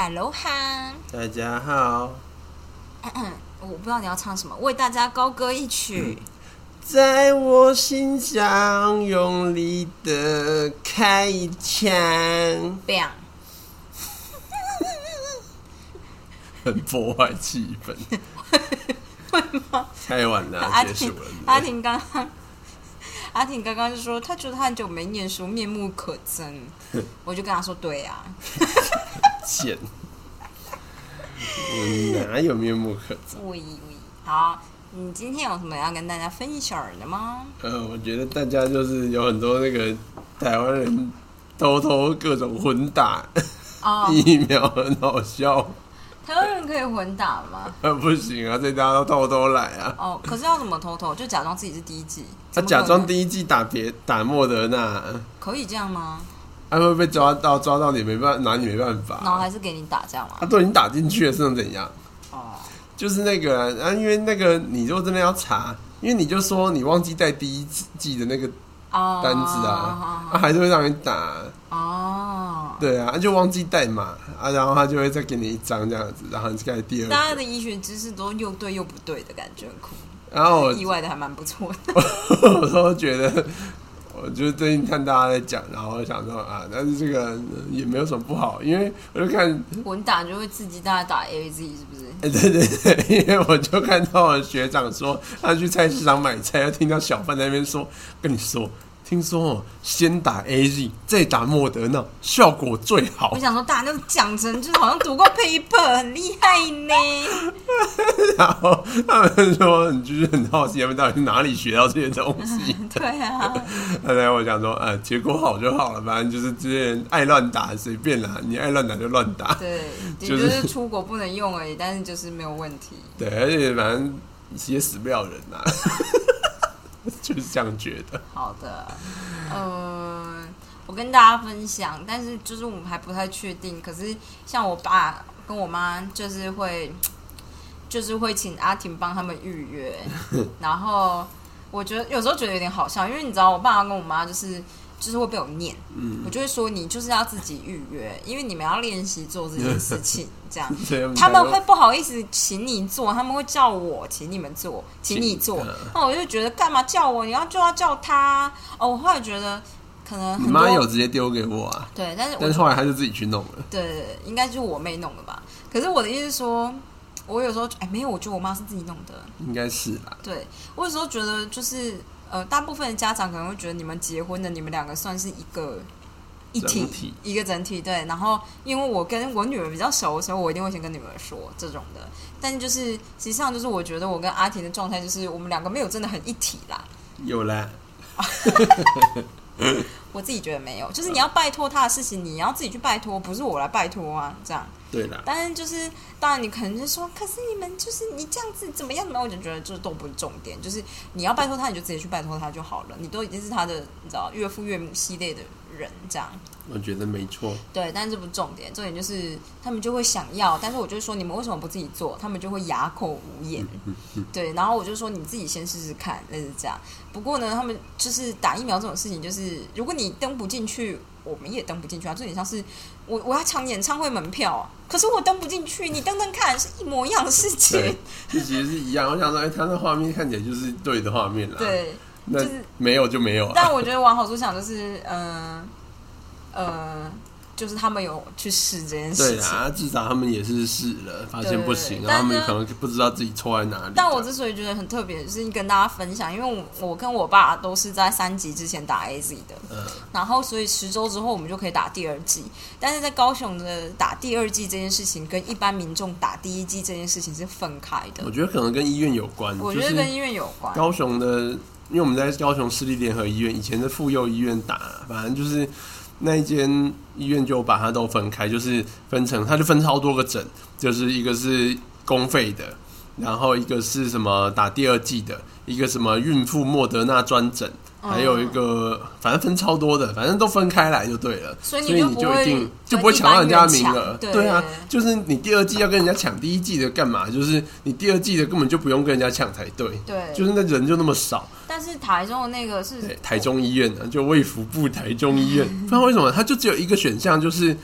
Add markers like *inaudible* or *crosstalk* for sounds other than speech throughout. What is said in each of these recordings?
Hello 哈，大家好，我不知道你要唱什么，为大家高歌一曲。在我心上用力的开一枪，bang，很破坏气氛。*laughs* 会吗？太晚了，阿婷阿婷刚刚，阿婷刚刚就说，他觉得他很久没念书，面目可憎。*laughs* 我就跟他说，对呀、*laughs* 贱，我哪有面目可憎？喂喂，好，你今天有什么要跟大家分享的吗？呃，我觉得大家就是有很多那个台湾人偷偷各种混打哦，疫苗，很好笑。台湾人可以混打吗？呃，*laughs* 不行啊，这大家都偷偷来啊。哦，可是要怎么偷偷？就假装自己是第一季，他假装第一季打别打莫德纳，可以这样吗？他会被抓到，抓到你没办拿你没办法。然后还是给你打这样吗他？都已经打进去了，是能怎样？哦，就是那个啊，因为那个你如果真的要查，因为你就说你忘记带第一季的那个哦，单子啊，啊还是会让你打，哦，对啊，就忘记带嘛啊，然后他就会再给你一张这样子，然后你再开第二个，大家的医学知识都又对又不对的感觉，很酷。然后我意外的还蛮不错的。*laughs* 我都觉得。我就最近看大家在讲，然后我想说啊，但是这个呃也没有什么不好，因为我就看混打就会刺激大家打 A Z 是不是？*laughs* 哎、对对对，因为我就看到我学长说，他去菜市场买菜，又听到小贩在那边说，跟你说，听说哦，先打 A Z，再打莫德纳，效果最好我。想说大家都讲成就是好像读过 paper 很厉害呢。*laughs* 然后他们说，你就是很好奇，他们到底是哪里学到这些东西的？*laughs* 对啊，后来我想说，呃，结果好就好了，反正就是这些人爱乱打，随便啦，你爱乱打就乱打。对，*laughs* 也就就是是出国不能用而已，但是就是没有问题。对，而且反正也死不了人呐、就是这样觉得。好的，呃，我跟大家分享，但是就是我们还不太确定。可是像我爸跟我妈就是会，*tsk* 就是会请阿婷帮他们预约，*laughs* 然后我觉得有时候觉得有点好笑，因为你知道我爸跟我妈就是。就是会被我念，嗯我就会说你就是要自己预约，因为你们要练习做这件事情，*laughs* 这样他们会不好意思请你做，他们会叫我请你们做，请你做嗯。那我就觉得干嘛叫我？你要就要叫他。哦，我后来觉得可能你妈有直接丢给我啊，对，但是我但是后来她就自己去弄了。对，应该就是我妹弄的吧。可是我的意思是说，我有时候哎没有，我觉得我妈是自己弄的。应该是吧，对我有时候觉得就是呃，大部分的家长可能会觉得你们结婚的，你们两个算是一个一体，体一个整体。对，然后因为我跟我女儿比较熟，所以我一定会先跟女儿说这种的。但就是实际上就是我觉得我跟阿婷的状态就是我们两个没有真的很一体啦。有啦，*laughs* 我自己觉得没有，就是你要拜托他的事情，你要自己去拜托，不是我来拜托啊，这样。对啦，但是就是，当然你可能就说，可是你们就是你这样子怎么样怎么样，我就觉得这都不是重点，就是你要拜托他，你就直接去拜托他就好了。你都已经是他的，你知道岳父岳母系列的人，这样我觉得没错。对。但是这不是重点，重点就是他们就会想要，但是我就说你们为什么不自己做？他们就会哑口无言。*laughs* 对，然后我就说你自己先试试看，类似这样。不过呢，他们就是打疫苗这种事情，就是如果你登不进去，我们也登不进去啊。这有点像是我我要抢演唱会门票、啊，可是我登不进去，你登登看，是一模一样的事情。，这其实是一样。我想说，哎、他那画面看起来就是对的画面啦。，对，那就是没有就没有啊。但我觉得往好处想，就是嗯呃呃，就是他们有去试这件事情。对啊，至少他们也是试了，发现不行，对然后他们可能不知道自己错在哪里。但我之所以觉得很特别，就是跟大家分享，因为我我跟我爸都是在三级之前打 A Z 的，嗯，然后所以十周之后我们就可以打第二季。但是在高雄的打第二季这件事情，跟一般民众打第一季这件事情是分开的我。觉得可能跟医院有关。我觉得跟医院有关。高雄的，因为我们在高雄市立联合医院，以前的妇幼医院打，反正就是那一间医院就把它都分开，就是分成，它就分超多个诊，就是一个是公费的，然后一个是什么打第二季的，一个什么孕妇莫德纳专诊，还有一个反正分超多的，反正都分开来就对了，所以你就一定就不会抢到人家的名额对啊，就是你第二季要跟人家抢第一季的干嘛？就是你第二季的根本就不用跟人家抢才对。对，就是那人就那么少，但是台中的那个是，台中医院啊，就卫福部台中医院，*laughs* 不知道为什么，他就只有一个选项，就是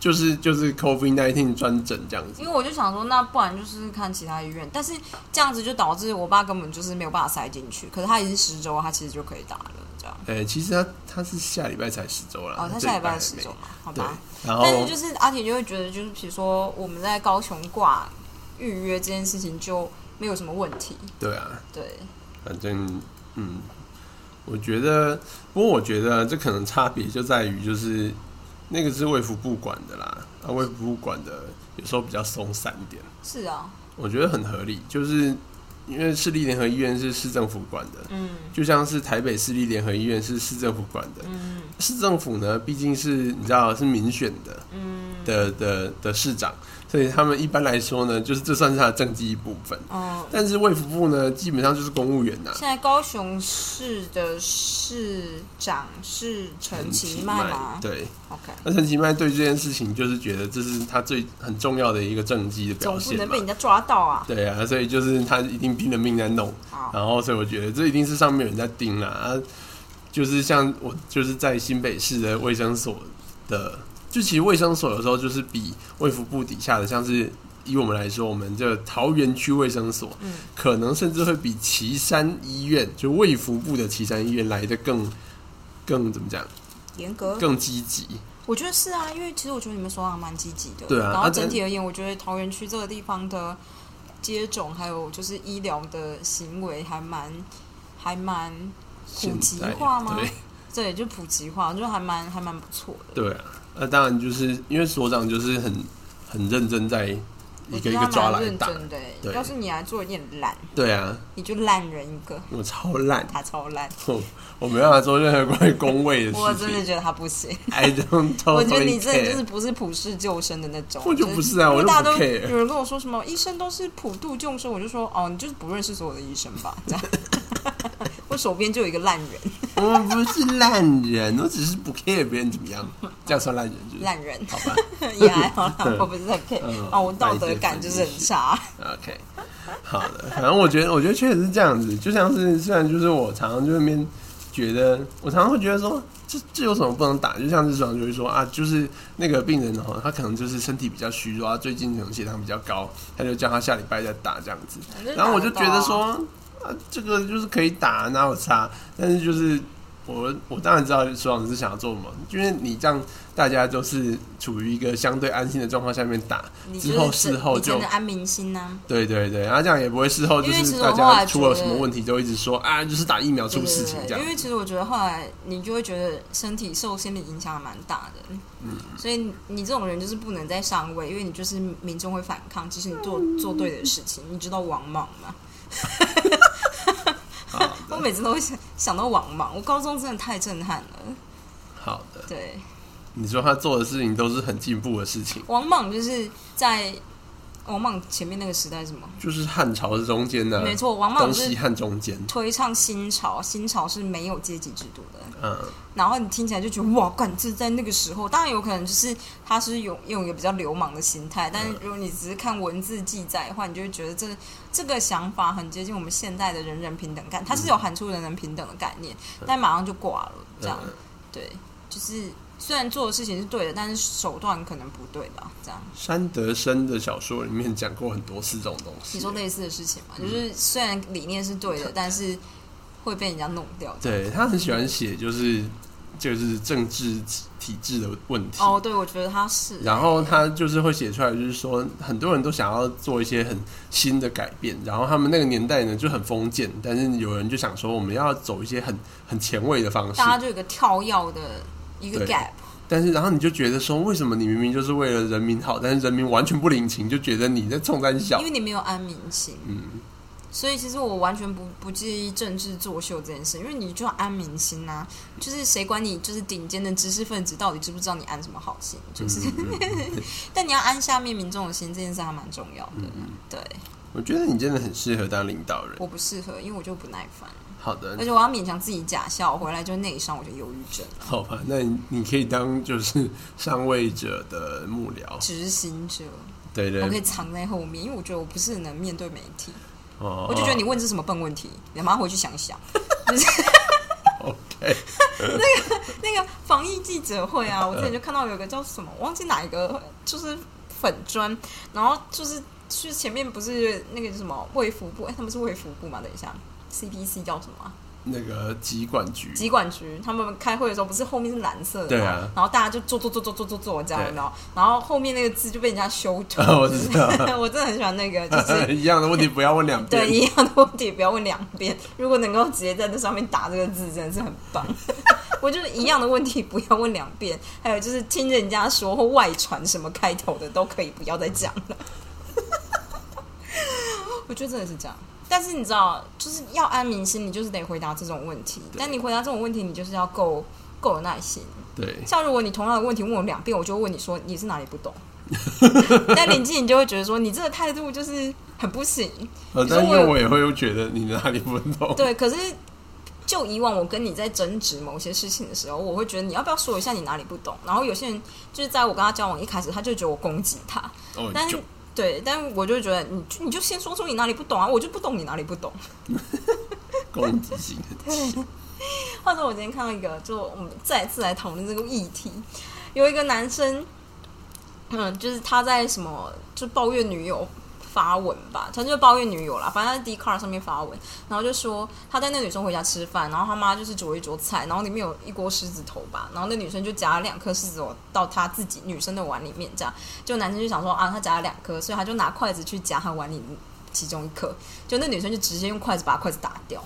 就是就是 COVID nineteen 专诊这样子因。为我就想说，那不然就是看其他医院，但是这样子就导致我爸根本就是没有办法塞进去。可是他已经十周，他其实就可以打了，这样。哎、其实他他是下礼拜才十周了，哦，他下礼拜十周嘛，好吧。，然后但是就是阿铁就会觉得，就是比如说我们在高雄挂预约这件事情就没有什么问题，对啊，对，反正嗯，我觉得，不过我觉得这可能差别就在于就是那个是卫福部管的啦，啊，卫福部管的有时候比较松散一点，是啊，我觉得很合理，就是因为市立联合医院是市政府管的，嗯。就像是台北市立联合医院是市政府管的，嗯。市政府呢毕竟是你知道是民选的嗯。的的的市长，所以他们一般来说呢，就是这算是他的政绩一部分。嗯。但是卫福部呢，基本上就是公务员呐、现在高雄市的市长是陈其迈吗对，？OK，那陈其迈对这件事情就是觉得这是他最很重要的一个政绩的表现总不能被。人家抓到啊！对啊，所以就是他一定拼了命在弄，好，然后所以我觉得这一定是上面有人在盯啦。啊，就是像我就是在新北市的卫生所的，就其实卫生所有时候就是比卫福部底下的，像是以我们来说，我们这个桃园区卫生所，嗯可能甚至会比旗山医院，就卫福部的旗山医院来的更更怎么讲，严格，更积极。我觉得是啊，因为其实我觉得你们首长蛮积极的。对啊然后啊整体而言，我觉得桃园区这个地方的接种还有就是医疗的行为还蛮还蛮普及化吗？对对，就普及化，就还蛮还蛮不错的。对啊，那当然就是因为所长就是很很认真在一个一个抓来打。认真。对要是你来做，有点懒，对啊，你就烂人一个，我超烂，他超烂。我我没办法做任何关于工位的事情。*laughs* 我真的觉得他不行。*laughs* I don't totally *laughs* 我觉得你真的就是不是普世救生的那种，我就不是啊我大家都有人跟我说什么医生都是普度众生，我就说哦，你就是不认识所有的医生吧？这样，我手边就有一个烂人，我不是烂人，我只是不 care 别人怎么样，这样算烂人就是。烂人好吧也还好啦，我不是很 care 嗯哦，我道德感就是很差。OK，好的，反正我觉得，我觉得确实是这样子，就像是虽然就是我常常就那边觉得，我常常会觉得说，这这有什么不能打？就像是爽就会说啊，就是那个病人哦，他可能就是身体比较虚弱，他最近可能血糖比较高，他就叫他下礼拜再打这样子。然后我就觉得说，啊，这个就是可以打，哪有差？但是就是我我当然知道所长是想要做什么，因为你这样大家都是处于一个相对安心的状况下面打，之后事后就安民心呐、对对对，然后这样也不会事后就是大家出了什么问题就一直说啊，就是打疫苗出事情这样对因。为其实我觉得后来你就会觉得身体受心理影响还蛮大的，嗯，所以你你这种人就是不能再上位，因为你就是民众会反抗，即使你做做对的事情。你知道王莽吗？*laughs* *laughs* 好我，每次都会想想到王莽，我高中真的太震撼了。好的。对，你说他做的事情都是很进步的事情，王莽就是在王莽前面那个时代是什么？就是汉朝是中间的，没错，王莽是汉中间，推倡新朝，新朝是没有阶级制度的。嗯，然后你听起来就觉得哇，干这在那个时候，当然有可能就是他是用用一个比较流氓的心态，但是如果你只是看文字记载的话，你就会觉得这这个想法很接近我们现代的人人平等概，它是有喊出人人平等的概念，但马上就挂了，这样。嗯。对，就是虽然做的事情是对的，但是手段可能不对吧？这样山德生的小说里面讲过很多次这种东西。你说类似的事情嘛，就是虽然理念是对的，但是会被人家弄掉。对他很喜欢写，就是就是政治体制的问题。哦，对，我觉得他是，然后他就是会写出来，就是说很多人都想要做一些很新的改变，然后他们那个年代呢就很封建，但是有人就想说我们要走一些很很前卫的方式大，家就有一个跳跃的一个 gap。但是然后你就觉得说，为什么你明明就是为了人民好，但是人民完全不领情，就觉得你在冲三小因？为你没有安民心，嗯，所以其实我完全不不介意政治作秀这件事，因为你就要安民心呐、就是谁管你就是顶尖的知识分子到底知不知道你安什么好心，就是，嗯 *laughs* 但你要安下面民众的心，这件事还蛮重要的。嗯对，我觉得你真的很适合当领导人。我不适合，因为我就不耐烦，好的。而，且我要勉强自己假笑，我回来就内伤，我就忧郁症了。好吧，那你你可以当就是上位者的幕僚，执行者，对对。我可以藏在后面，因为我觉得我不是很能面对媒体，哦我就觉得你问这什么笨问题，你马上回去想想。*laughs* OK 那个，那个防疫记者会啊，我之前就看到有个叫什么，我忘记哪一个，就是粉砖，然后就是是前面不是那个什么卫福部，哎，他们是卫福部嘛？等一下，CDC 叫什么啊？那个疾管局，疾管局，他们开会的时候不是后面是蓝色的吗？对啊然后大家就坐坐坐坐坐坐坐这样，对有没有？然后后面那个字就被人家修图。*laughs* 我知道 *laughs* 我真的很喜欢那个，就是 *laughs* 一样的问题不要问两遍。对一样的问题不要问两遍。如果能够直接在那上面打这个字，真的是很棒。我就是一样的问题不要问两遍，还有就是听人家说或外传什么开头的都可以不要再讲了。我觉得真的是这样。但是你知道，就是要安民心，你就是得回答这种问题。但你回答这种问题，你就是要够够有耐心。对，像如果你同样的问题问我两遍，我就会问你说你是哪里不懂。*laughs* 但林静你就会觉得说你这个态度就是很不行。呃，但因为我也会觉得你哪里不懂。对，可是就以往我跟你在争执某些事情的时候，我会觉得你要不要说一下你哪里不懂？然后有些人就是在我跟他交往一开始，他就觉得我攻击他，哦，但是对，但我就觉得你就你就先说出你哪里不懂啊，我就不懂你哪里不懂。攻击性很强。*laughs* 或者我今天看到一个，就我们再次来讨论这个议题，有一个男生，嗯，就是他在什么就抱怨女友发文吧，他就抱怨女友啦，反正在 d c a r 上面发文，然后就说他带那女生回家吃饭，然后他妈就是煮了一桌菜，然后里面有一锅狮子头吧，然后那女生就夹了两颗狮子头到他自己女生的碗里面，这样，就男生就想说啊，他夹了两颗，所以他就拿筷子去夹他碗里其中一颗，就那女生就直接用筷子把筷子打掉。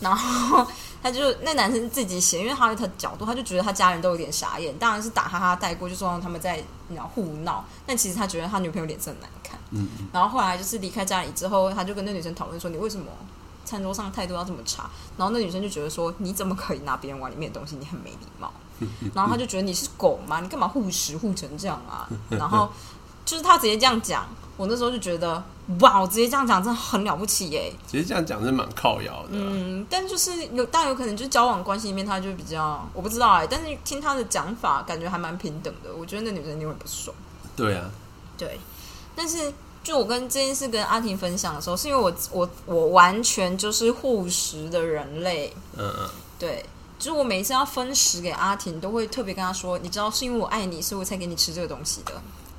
然后他就那男生自己写，因为他的角度，他就觉得他家人都有点傻眼，当然是打哈哈带过，就说他们在然后互闹，但其实他觉得他女朋友脸色很难看。嗯，然后后来就是离开家里之后，他就跟那女生讨论说：“你为什么餐桌上态度要这么差？”然后那女生就觉得说：“你怎么可以拿别人碗里面的东西？你很没礼貌。”然后他就觉得你是狗吗？你干嘛护食护成这样啊？然后就是他直接这样讲，我那时候就觉得哇，我直接这样讲真的很了不起耶。其实这样讲是蛮靠摇的。嗯，但就是有，但有可能就是交往关系里面，他就比较我不知道哎、但是听他的讲法，感觉还蛮平等的。我觉得那女生一定会不爽。对啊，对，但是就我跟这件事跟阿婷分享的时候，是因为我我我完全就是护食的人类，嗯嗯，对，就是我每一次要分食给阿婷，都会特别跟她说，你知道是因为我爱你，所以我才给你吃这个东西的。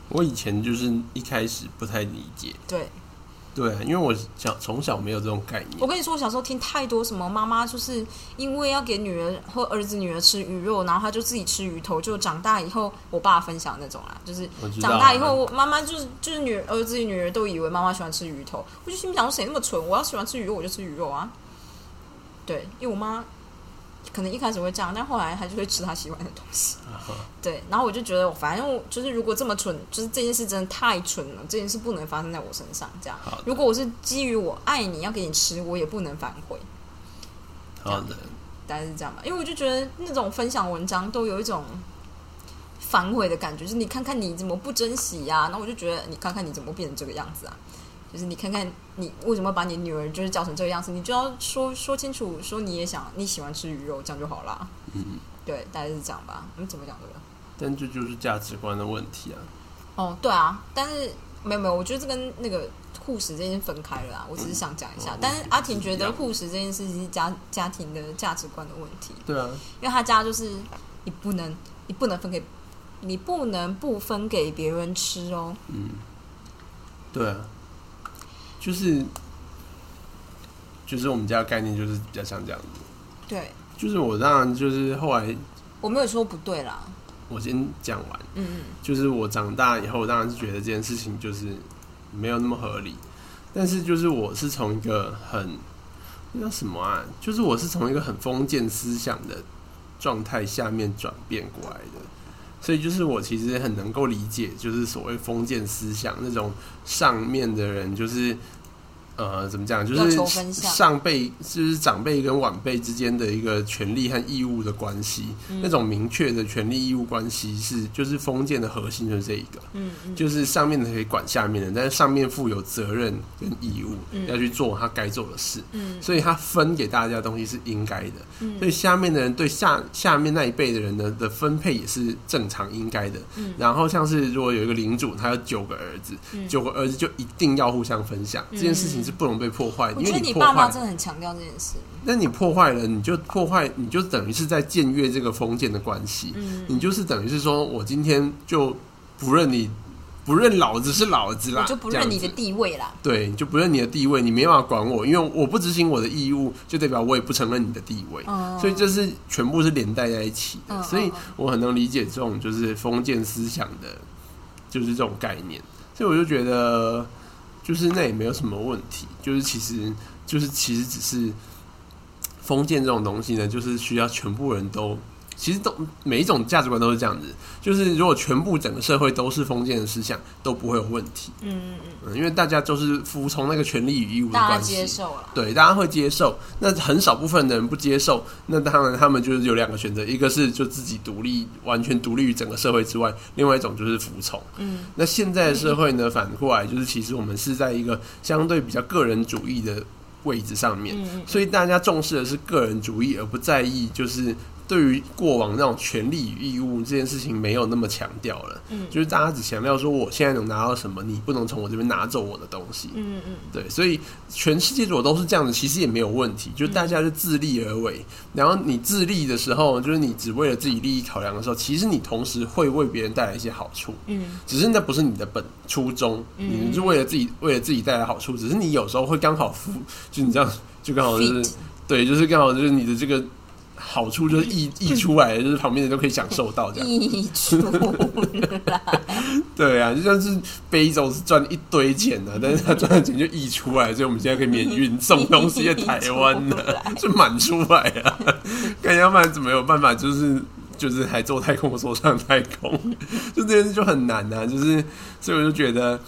我以前就是一开始不太理解，对，对啊，因为我小从小没有这种概念我。跟你说，我小时候听太多什么妈妈就是因为要给女儿或儿子、女儿吃鱼肉，然后她就自己吃鱼头，就长大以后我爸分享那种啦，就是长大以后妈妈就是就是女儿子、女儿都以为妈妈喜欢吃鱼头，我就心里想说谁那么蠢？我要喜欢吃鱼肉我就吃鱼肉啊。对，因为我妈可能一开始会这样，但后来他就会吃他喜欢的东西。对，然后我就觉得，反正就是如果这么蠢，就是这件事真的太蠢了，这件事不能发生在我身上。这样，如果我是基于我爱你要给你吃，我也不能反悔。好的，大概是这样吧，因为我就觉得那种分享文章都有一种反悔的感觉，就是你看看你怎么不珍惜呀、然后我就觉得你看看你怎么变成这个样子啊，就是你看看你为什么把你女儿就是教成这个样子，你就要说说清楚，说你也想你喜欢吃鱼肉，这样就好啦。嗯，对，大概是这样吧。你怎么讲这个？但这就是价值观的问题啊。哦，对啊，但是没有没有，我觉得这跟那个护士这件事分开了啊。我只是想讲一下，嗯但是阿婷觉得护士这件事情是家家庭的价值观的问题。对啊，因为他家就是你不能，你不能分给，你不能不分给别人吃哦。嗯，对啊，就是就是我们家的概念就是比较像这样子。对，就是我当然就是后来我没有说不对啦。我先讲完，嗯嗯，就是我长大以后，当然是觉得这件事情就是没有那么合理。但是就是我是从一个很那叫什么啊，就是我是从一个很封建思想的状态下面转变过来的，所以就是我其实很能够理解，就是所谓封建思想那种上面的人就是。呃，怎么讲？就是上辈，就是长辈跟晚辈之间的一个权利和义务的关系。嗯。那种明确的权利义务关系是，就是封建的核心就是这一个，嗯嗯，就是上面的可以管下面的，但是上面负有责任跟义务，嗯。要去做他该做的事，嗯。所以他分给大家的东西是应该的，嗯。所以下面的人对下下面那一辈的人呢的分配也是正常应该的。嗯。然后像是如果有一个领主，他有九个儿子，嗯。九个儿子就一定要互相分享，嗯。这件事情是不能被破坏，我觉得因为破你爸妈坏，真的很强调这件事。那你破坏了，你就破坏，你就等于是在僭越这个封建的关系，嗯，你就是等于是说我今天就不认你，不认老子是老子啦，我就不认你的地位啦。对，你就不认你的地位，你没办法管我，因为我不执行我的义务，就代表我也不承认你的地位，嗯，所以这是全部是连带在一起的。嗯所以嗯我很能理解这种就是封建思想的，就是这种概念。所以我就觉得，就是那也没有什么问题，就是其实就是其实只是封建这种东西呢，就是需要全部人都。其实都每一种价值观都是这样子，就是如果全部整个社会都是封建的思想，都不会有问题。嗯嗯嗯，嗯，因为大家都是服从那个权利与义务的大家关系，接受了。对，大家会接受。那很少部分的人不接受，那当然他们就是有两个选择，一个是就自己独立，完全独立于整个社会之外；，另外一种就是服从。嗯那现在的社会呢，反过来就是其实我们是在一个相对比较个人主义的位置上面，所以大家重视的是个人主义，而不在意就是对于过往那种权利与义务这件事情没有那么强调了。嗯就是大家只强调说我现在能拿到什么，你不能从我这边拿走我的东西。嗯嗯对，所以全世界如果都是这样子，其实也没有问题，就是大家就自立而为。然后你自立的时候，就是你只为了自己利益考量的时候，其实你同时会为别人带来一些好处，嗯只是那不是你的本初衷，嗯你是为了自己为了自己带来好处，只是你有时候会刚好服，就你这样就刚好就是对，就是刚好就是你的这个。好处就是溢 *laughs* 溢出来，就是旁边人都可以享受到这样。溢出来。*laughs* 对啊，就像是杯州是赚一堆钱的、*laughs* 但是他赚的钱就溢出来，所以我们现在可以免运送东西在台湾了来，就满出来啊！看要不然怎么有办法，就是就是还做太空说上太空，就这件事就很难啊！就是所以我就觉得，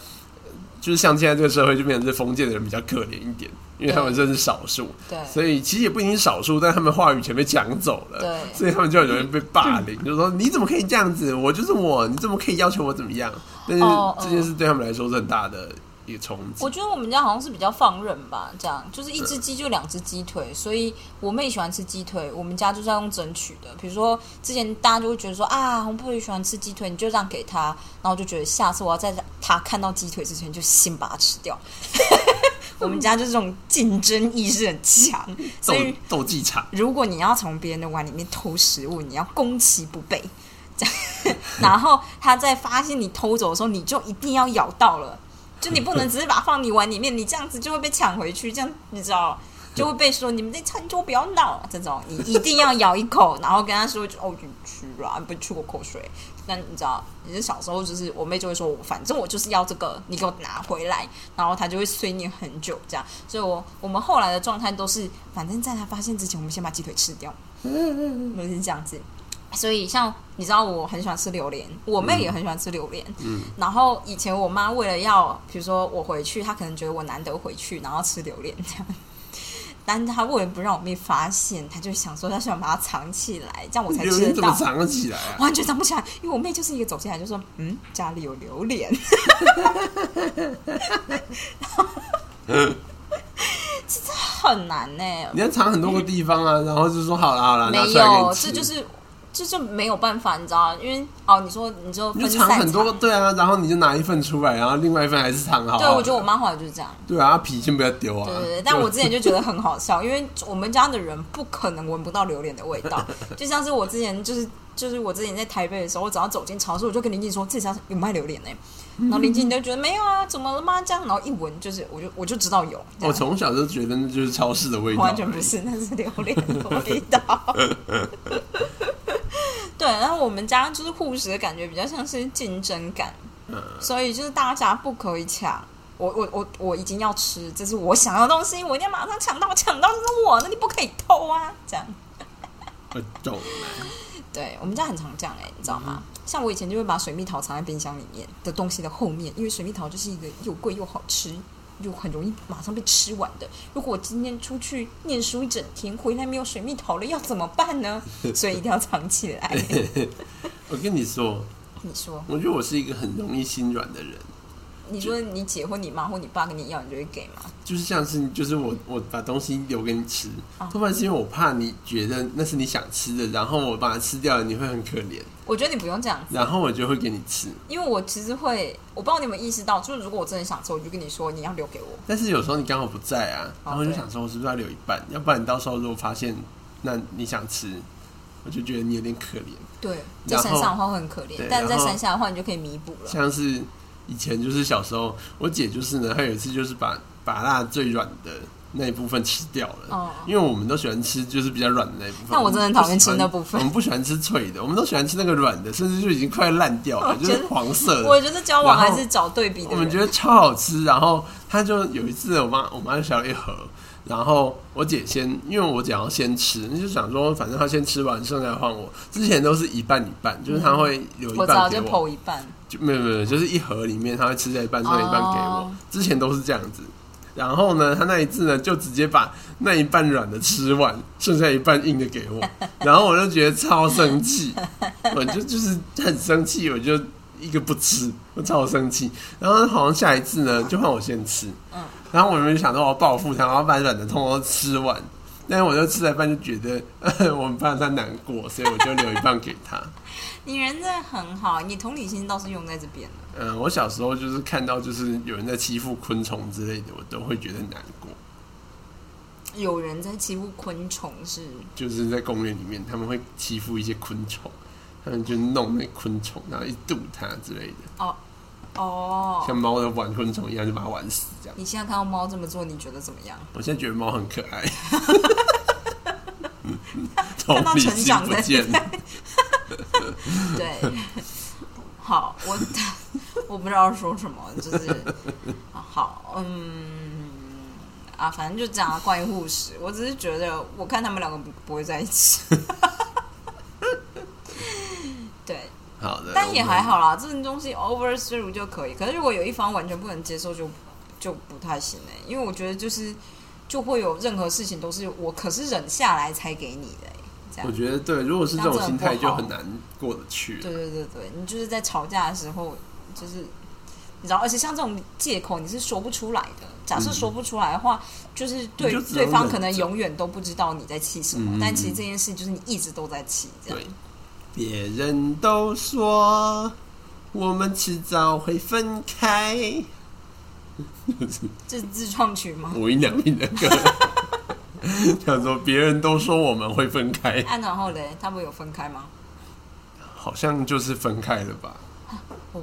就是像现在这个社会，就变成这封建的人比较可怜一点，因为他们真是少数，对。所以其实也不一定是少数，但他们话语权被抢走了，对。所以他们就很容易被霸凌，*laughs* 就是说你怎么可以这样子？我就是我，你怎么可以要求我怎么样？但是哦。这件事对他们来说是很大的一个冲击。我觉得我们家好像是比较放任吧，这样就是一只鸡就两只鸡腿，所以我妹喜欢吃鸡腿，我们家就是要用争取的。比如说之前大家就会觉得说啊，红布也喜欢吃鸡腿，你就让给他，然后我就觉得下次我要在他看到鸡腿之前就先把它吃掉。*laughs* 我们家就是这种竞争意识很强，斗所以斗技场，如果你要从别人的碗里面偷食物，你要攻其不备，*laughs* 然后他在发现你偷走的时候，你就一定要咬到了，就你不能只是把它放你碗里面，你这样子就会被抢回去，这样你知道。就会被说你们在餐桌不要闹，这种你一定要咬一口，然后跟他说就哦就吃了，不出我口水。那你知道，你是小时候就是我妹就会说，反正我就是要这个，你给我拿回来，然后她就会催你很久这样。所以我我们后来的状态都是，反正在她发现之前，我们先把鸡腿吃掉，嗯嗯嗯我是这样子。所以像你知道，我很喜欢吃榴莲，我妹也很喜欢吃榴莲。嗯，然后以前我妈为了要，比如说我回去，她可能觉得我难得回去，然后吃榴莲这样。但是她为了不让我妹发现，她就想说她想把它藏起来，这样我才吃得到榴怎么。藏得起来啊？完全藏不起来，因为我妹就是一个走进来就说：“嗯，家里有榴莲。*laughs* ”这很难呢、你要藏很多个地方啊，然后就说好了好了，拿没有，这就是这就没有办法，你知道吗？因为哦，你说你说你分散藏很多对啊，然后你就拿一份出来，然后另外一份还是藏好。对，我觉得我妈后来就是这样。对啊，皮先不要丢啊。对对对，但我之前就觉得很好笑，因为我们家的人不可能闻不到榴莲的味道，就像是我之前就是就是我之前在台北的时候，我只要走进超市，我就跟林静说这家有卖榴莲呢、然后邻居你就觉得没有啊，怎么了吗？这样，然后一闻就是我就我就知道有，我从小就觉得那就是超市的味道，完全不。是，那是榴莲的味道。*laughs* 对，然后我们家就是护食的感觉比较像是竞争感，嗯，所以就是大家不可以抢。我我我我已经要吃，这是我想要的东西，我一定要马上抢到，抢到就是我的，你不可以偷啊！这样，我懂了。对我们家很常这样哎、你知道吗？像我以前就会把水蜜桃藏在冰箱里面的东西的后面，因为水蜜桃就是一个又贵又好吃，又很容易马上被吃完的。如果我今天出去念书一整天，回来没有水蜜桃了，要怎么办呢？*laughs* 所以一定要藏起来。我跟你说，你说，我觉得我是一个很容易心软的人。你说你姐或你妈或你爸跟你要，你就会给吗？就是像是就是我我把东西留给你吃哦，多半是因为我怕你觉得那是你想吃的，然后我把它吃掉了，你会很可怜，我觉得你不用这样子，然后我就会给你吃。因为我其实会，我不知道你有没有意识到，就是如果我真的想吃，我就跟你说你要留给我。但是有时候你刚好不在啊，然后我就想说，我是不是要留一半？要不然你到时候如果发现那你想吃，我就觉得你有点可怜。对，在山上的话会很可怜对，但在山下的话你就可以弥补了。像是以前就是小时候，我姐就是呢，她有一次就是把把辣最软的那一部分吃掉了。哦，因为我们都喜欢吃就是比较软的那一部分，那我真的很讨厌吃那部分我们不喜欢吃脆的，我们都喜欢吃那个软的，甚至就已经快烂掉了，我觉得就是黄色的。我觉得交往还是找对比的人。我们觉得超好吃，然后他就有一次，我妈我妈就小了一盒，然后我姐先，因为我姐要先吃，就想说反正她先吃完，剩下换我。之前都是一半一半，就是她会有一我知道就半给我，剖一半，就没有没有，就是一盒里面他会吃掉一半，剩下一半给我。哦之前都是这样子。然后呢，他那一次呢，就直接把那一半软的吃完，剩下一半硬的给我。*laughs* 然后我就觉得超生气，我就就是很生气，我就一个不吃，我超生气。然后好像下一次呢，就换我先吃。嗯然后我没想到我要报复他，然后把软的通通吃完。但是我就吃了一半，就觉得我很怕他难过，所以我就留一半给他。你人真的很好，你同理心倒是用在这边了。嗯，我小时候就是看到就是有人在欺负昆虫之类的，我都会觉得难过。有人在欺负昆虫是就是在公园里面，他们会欺负一些昆虫，他们就弄那昆虫，然后一堵它之类的，哦哦。像猫的玩昆虫一样，就把它玩死这样。你现在看到猫这么做，你觉得怎么样？我现在觉得猫很可爱，*laughs* 看到成长的不见。*laughs* 对，好，我我不知道说什么，就是好，嗯啊，反正就这样啊，关于护士，我只是觉得，我看他们两个不不会在一起。*laughs* 对，好的，但也还好啦，这种东西 over through 就可以。可是如果有一方完全不能接受就，就不太行哎、因为我觉得就是就会有任何事情都是我可是忍下来才给你的、欸，这样。我觉得对，如果是这种心态，就很难过得去。对对对对，你就是在吵架的时候，就是你知道，而且像这种借口你是说不出来的。假设嗯说不出来的话，就是对就对方可能永远都不知道你在气什么，嗯但其实这件事就是你一直都在气，这样对。别人都说我们迟早会分开，这是自创曲吗？无印良品的歌。*laughs* 想说别人都说我们会分开，啊，然后嘞，他们有分开吗？好像就是分开了吧？*laughs* 哦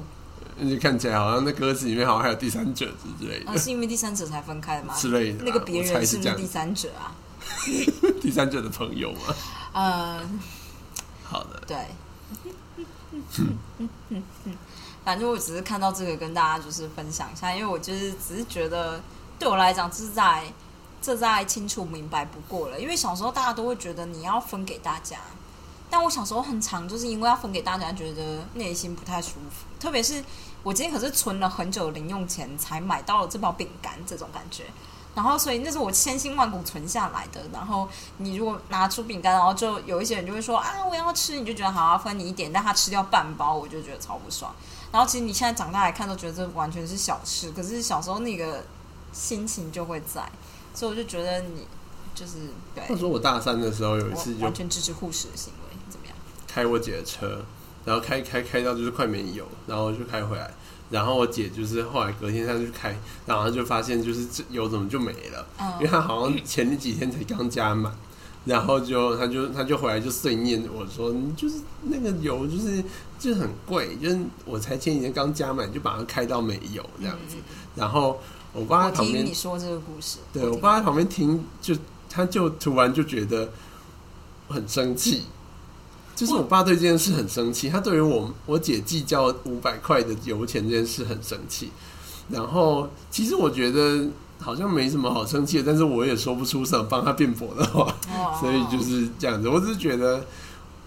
而且看起来好像那歌词里面好像还有第三者之类的啊，是因为第三者才分开的吗？之类的吧。那个别我猜人是这样是不是第，三者啊？*laughs* 第三者的朋友嘛。呃，好的，对。反正我只是看到这个跟大家就是分享一下，因为我就是只是觉得对我来讲，就是在这再清楚明白不过了。因为小时候大家都会觉得你要分给大家，但我小时候很长，就是因为要分给大家，觉得内心不太舒服。特别是我今天可是存了很久的零用钱才买到了这包饼干，这种感觉。然后，所以那是我千辛万苦存下来的。然后你如果拿出饼干，然后就有一些人就会说啊，我要吃，你就觉得好要分你一点，但他吃掉半包，我就觉得超不爽。然后其实你现在长大来看，都觉得这完全是小事，可是小时候那个心情就会在，所以我就觉得你就是对话，说我大三的时候有一次就完全支持护士的行为，怎么样？开我姐的车，然后开开开到就是快没油，然后就开回来，然后我姐就是后来隔天她去开，然后她就发现就是这油怎么就没了，因为嗯，她好像前几天才刚加满，然后就她就她就回来就碎念我说，你就是那个油就是就是很贵，就是我才前几天刚加满就把它开到没油这样子，然后我爸在旁边听你说这个故事，对我听爸在旁边听，就他就突然就觉得很生气，就是我爸对这件事很生气，他对于我我姐计较五百块的油钱这件事很生气。然后其实我觉得好像没什么好生气的，但是我也说不出什么帮他辩驳的话，*laughs* 哦所以就是这样子。我只是觉得，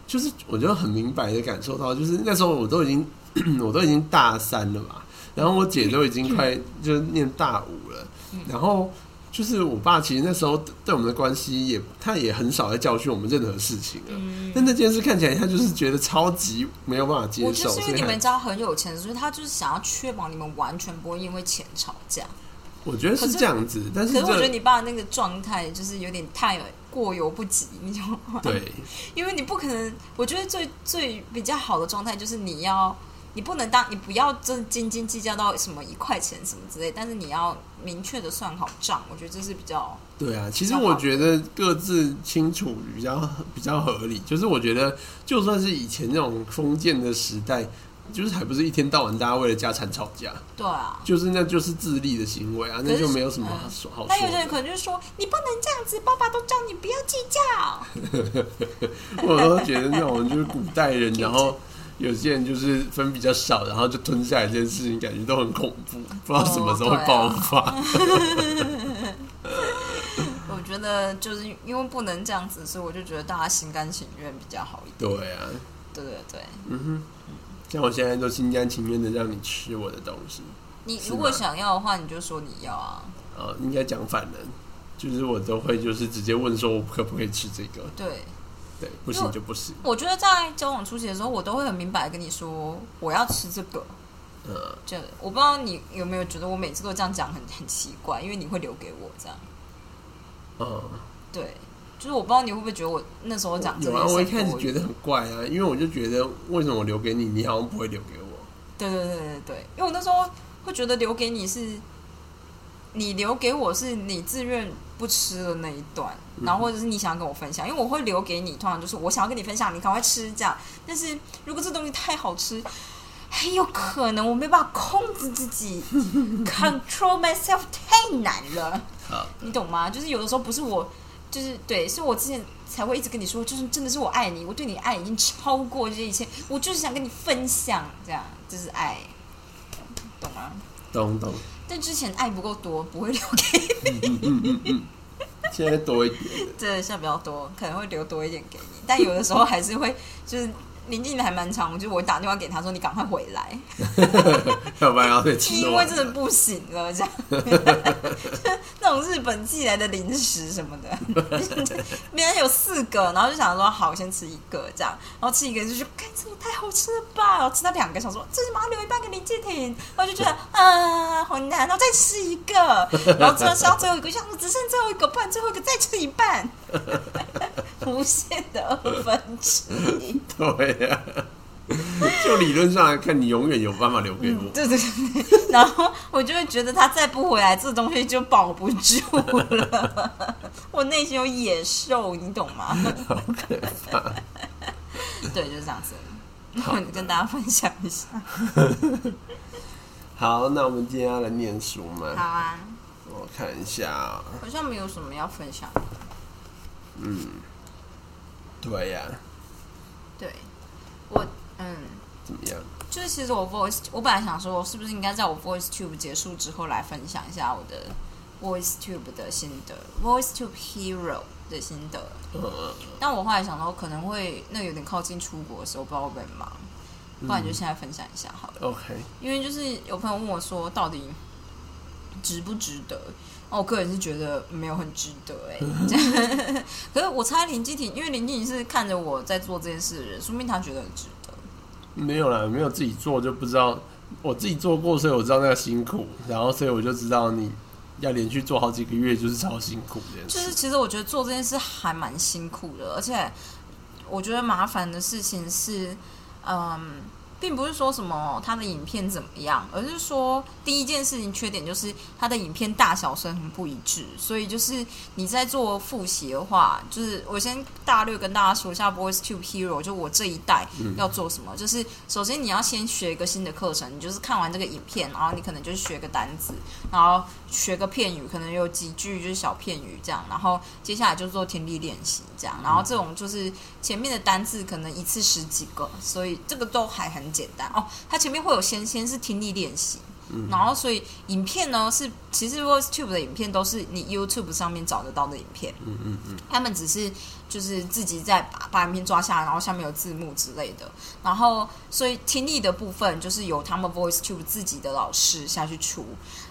就是我就很明白的感受到，就是那时候我都已经 *clears throat* 我都已经大三了嘛，然后我姐都已经快就是念大五了，然后就是我爸其实那时候对我们的关系也，他也很少在教训我们任何事情啊。嗯但那件事看起来，他就是觉得超级没有办法接受，因为你们家很有钱，所以他就是想要确保你们完全不会因为钱吵架。我觉得是这样子。但是可是我觉得你爸那个状态就是有点太过犹不及，你就对 *laughs* 因为你不可能，我觉得最最比较好的状态就是你要，你不能当你不要真斤斤计较到什么一块钱什么之类，但是你要明确的算好账，我觉得这是比较对啊，其实我觉得各自清楚比较比较合理。就是我觉得，就算是以前那种封建的时代，就是还不是一天到晚大家为了家产吵架，对啊。就是那就是自立的行为啊，那就没有什么好说。那有些人可能就是说，你不能这样子，爸爸都叫你不要计较。*laughs* 我都觉得那种就是古代人，*laughs* 然后有些人就是分比较少，然后就吞下来这件事情，感觉都很恐怖，不知道什么时候会爆发。*laughs* 我觉得就是因为不能这样子，所以我就觉得大家心甘情愿比较好一点。对啊，对对对，嗯哼，像我现在都心甘情愿的让你吃我的东西。你如果想要的话，你就说你要啊。哦，应该讲反了，就是我都会就是直接问说，我可不可以吃这个？对，对，不行就不行。我觉得在交往初期的时候，我都会很明白地跟你说我要吃这个。呃，这我不知道你有没有觉得我每次都这样讲很很奇怪，因为你会留给我这样。嗯，对，就是我不知道你会不会觉得我那时候讲这有啊，我一开始觉得很怪啊，因为我就觉得为什么我留给你，你好像不会留给我。对对对对对，因为我那时候会觉得留给你是，你留给我是你自愿不吃的那一段，然后或者是你想要跟我分享，因为我会留给你，通常就是我想要跟你分享，你赶快吃这样。但是如果这东西太好吃，很有可能我没办法控制自己，control *laughs* myself 太难了，好，你懂吗？就是有的时候不是我。就是对，是我之前才会一直跟你说，就是真的是我爱你，我对你爱已经超过这一切，我就是想跟你分享，这样这是爱，懂吗？懂懂。但之前爱不够多，不会留给你，现在多一点，对，现在比较多，可能会留多一点给你，但有的时候还是会，就是临近的还蛮长，就是我打电话给他说你赶快回来，*laughs* 要不然要被吃 *laughs* 因为真的不行了，这样，*laughs* 那种日本寄来的零食什么的，别人有四个，然后就想说好，先吃一个。这样，然后吃一个就觉得，看这也太好吃了吧，然后吃到两个，想说这是马上留一半给林建廷，然后就觉得啊好难，然后再吃一个，然后吃到吃到最后一个，想说只剩最后一个，不然最后一个再吃一半，无限的二分之一。对呀、*laughs* 就理论上来看，你永远有办法留给我。对对对，*laughs* 然后我就会觉得他再不回来，这东西就保不住了。*laughs* 我内心有野兽，你懂吗？好可怕！对，就是这样子。我跟大家分享一下。好，那我们今天要来念书好吗？啊，我看一下啊、好像没有什么要分享嗯。对呀、对，我嗯，怎么样？就是其实我 Voice，我本来想说，我是不是应该在我 Voice Tube 结束之后来分享一下我的 Voice Tube 的心得，Voice Tube Hero 的心得。嗯，但我后来想到，可能会那有点靠近出国的时候，不知道会不会忙，不然就现在分享一下好了。OK，因为就是有朋友问我说，到底值不值得？哦，我个人是觉得没有很值得 *laughs* 哎、*laughs* 可是我猜林基婷，因为林基婷是看着我在做这件事的人，说明他觉得很值得。没有啦，没有自己做就不知道。我自己做过，所以我知道那个辛苦，然后所以我就知道你要连续做好几个月，就是超辛苦的。就是其实我觉得做这件事还蛮辛苦的，而且我觉得麻烦的事情是，嗯，并不是说什么他的影片怎么样，而是说第一件事情缺点就是他的影片大小声很不一致，所以就是你在做复习的话，就是我先大略跟大家说一下 Voice Tube Hero，就我这一代要做什么，就是首先你要先学一个新的课程，你就是看完这个影片，然后你可能就是学个单词，然后学个片语，可能有几句就是小片语这样，然后接下来就做听力练习这样，然后这种就是前面的单字可能一次十几个，所以这个都还很简单哦。它前面会有先先是听力练习，嗯然后所以影片呢是其实 VoiceTube 的影片都是你 YouTube 上面找得到的影片，嗯嗯嗯，他们只是就是自己在把把影片抓下来，然后下面有字幕之类的。然后，所以听力的部分就是由他们 VoiceTube 自己的老师下去出。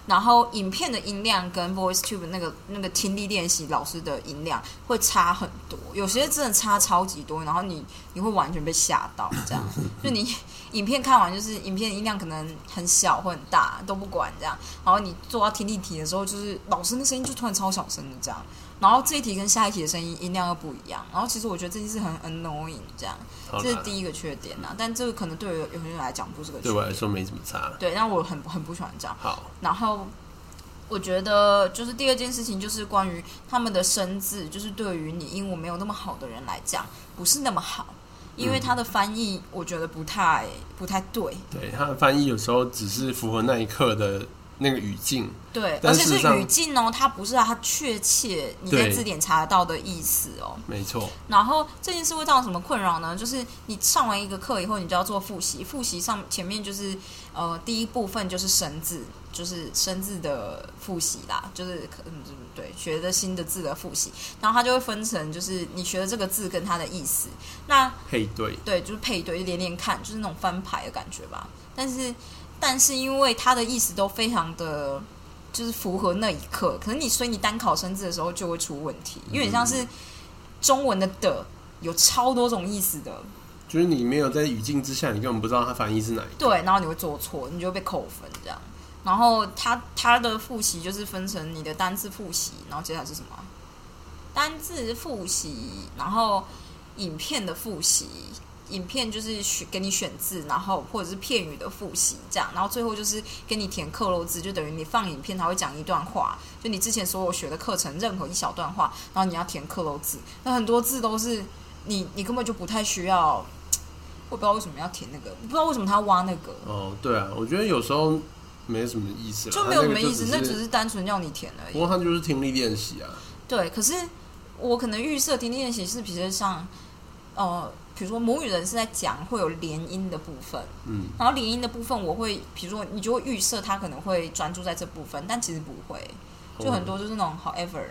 然后，影片的音量跟 VoiceTube 那个那个听力练习老师的音量会差很多，有些真的差超级多。然后你你会完全被吓到，这样就你影片看完，就是影片音量可能很小或很大都不管这样。然后你做到听力题的时候，就是老师的声音就突然超小声的这样。然后这一题跟下一题的声音音量又不一样。然后其实我觉得这件事很 annoying，这样这是第一个缺点呐。但这个可能对有有些人来讲不是个，对我来说没什么差。对，但我很很不喜欢这样。好，然后我觉得就是第二件事情就是关于他们的生字，就是对于你英文没有那么好的人来讲，不是那么好，因为他的翻译我觉得不太不太对。对，他的翻译有时候只是符合那一刻的。那个语境，对，而且是语境哦，它不是它确切你在字典查得到的意思哦，没错。然后这件事会造成什么困扰呢？就是你上完一个课以后，你就要做复习，复习上前面就是呃第一部分就是生字，就是生字的复习啦，就是嗯对学的新的字的复习，然后它就会分成就是你学的这个字跟它的意思，那配对，对，就是配对，连连看，就是那种翻牌的感觉吧，但是。但是因为他的意思都非常的，就是符合那一刻，可能你所以你单考生字的时候就会出问题，因为像是中文的的有超多种意思的，就是你没有在语境之下，你根本不知道它翻译是哪一对，然后你会做错，你就会被扣分这样。然后他他的复习就是分成你的单字复习，然后接下来是什么？单字复习，然后影片的复习。影片就是选给你选字，然后或者是片语的复习这样，然后最后就是给你填克漏字，就等于你放影片，他会讲一段话，就你之前所有学的课程任何一小段话，然后你要填克漏字。那很多字都是你你根本就不太需要，我不知道为什么要填那个，不知道为什么他要挖那个。哦，对啊，我觉得有时候没什么意思，就没有什么意思，那只是单纯要你填而已。不过他就是听力练习啊。对，可是我可能预设听力练习是比较像，呃。比如说母语人是在讲会有连音的部分，嗯，然后连音的部分我会，比如说你就会预设他可能会专注在这部分，但其实不会，就很多就是那种 however，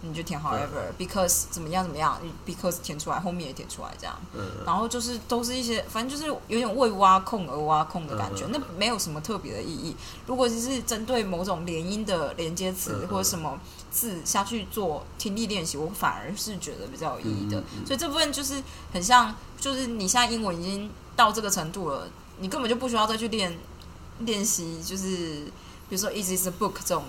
你就填 however because 怎么样怎么样，because 填出来后面也填出来这样，嗯，然后就是都是一些反正就是有点为挖空而挖空的感觉，那没有什么特别的意义。如果只是针对某种连音的连接词或者什么。字下去做听力练习，我反而是觉得比较有意义的。所以这部分就是很像，就是你现在英文已经到这个程度了，你根本就不需要再去练练习，就是比如说 “is this a book” 这种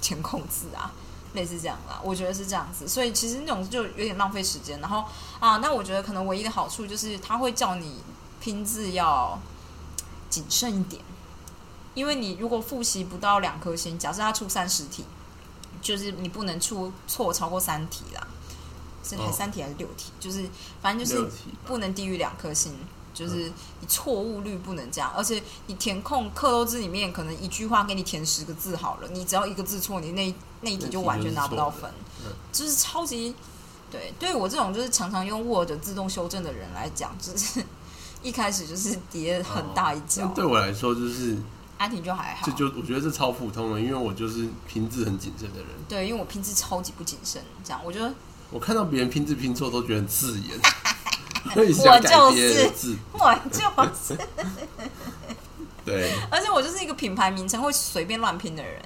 填空字啊，类似这样啦。我觉得是这样子。所以其实那种就有点浪费时间。然后啊，那我觉得可能唯一的好处就是他会叫你拼字要谨慎一点，因为你如果复习不到两颗星，假设他出三十题。就是你不能出错超过三题啦，是还三题还是六题？就是反正就是不能低于两颗星，就是你错误率不能这样。而且你填空课漏字里面，可能一句话给你填十个字好了，你只要一个字错，你那那一题就完全拿不到分。就是超级对，对我这种就是常常用 Word 自动修正的人来讲，就是 *laughs* 一开始就是跌很大一跤。对我来说就是。阿婷就还好，这就我觉得这超普通的，因为我就是拼字很谨慎的人。对，因为我拼字超级不谨慎，这样我觉得我看到别人拼字拼错都觉得很刺眼。*laughs* 我就是，我就是。*laughs* 对，而且我就是一个品牌名称会随便乱拼的人。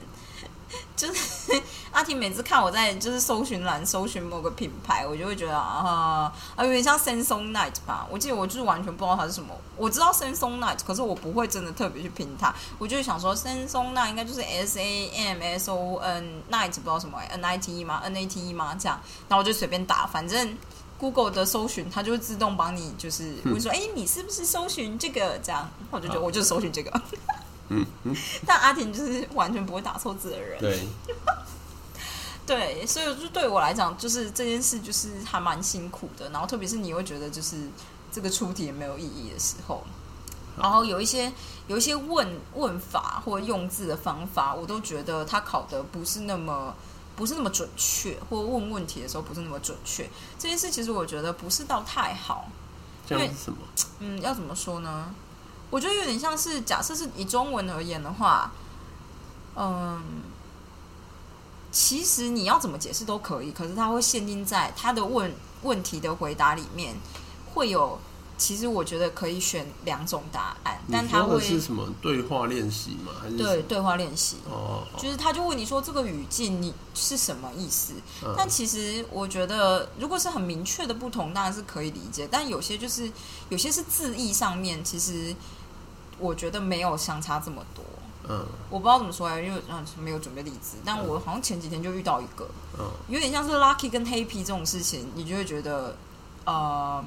*laughs* 就是阿婷每次看我在就是搜寻栏搜寻某个品牌，我就会觉得啊啊有点像 Samsung Night 吧。我记得我就是完全不知道它是什么。我知道 Samsung Night，可是我不会真的特别去拼它。我就想说 Samsung Night 应该就是 S A M S O N Night，不知道什么 N I T E 吗？N A T E 吗？这样，然后我就随便打，反正 Google 的搜寻它就会自动帮你就是会说，哎，你是不是搜寻这个？这样，我就觉得我就是搜寻这个。嗯嗯，但阿婷就是完全不会打错字的人。对，*laughs* 对，所以就对我来讲，就是这件事就是还蛮辛苦的。然后特别是你会觉得就是这个出题也没有意义的时候，然后有一些有一些问问法或用字的方法，我都觉得他考的不是那么不是那么准确，或问问题的时候不是那么准确。这件事其实我觉得不是到太好。这样是什么？嗯，要怎么说呢？我觉得有点像是，假设是以中文而言的话，嗯，其实你要怎么解释都可以，可是它会限定在他的问问题的回答里面会有，其实我觉得可以选两种答案，但他会是什么对话练习吗？还是对对话练习。哦，就是他就问你说这个语境你是什么意思？嗯但其实我觉得，如果是很明确的不同，当然是可以理解。但有些就是有些是字义上面，其实我觉得没有相差这么多。嗯。我不知道怎么说啊，因为嗯没有准备例子，但我好像前几天就遇到一个，嗯。有点像是 lucky 跟 happy 这种事情，你就会觉得呃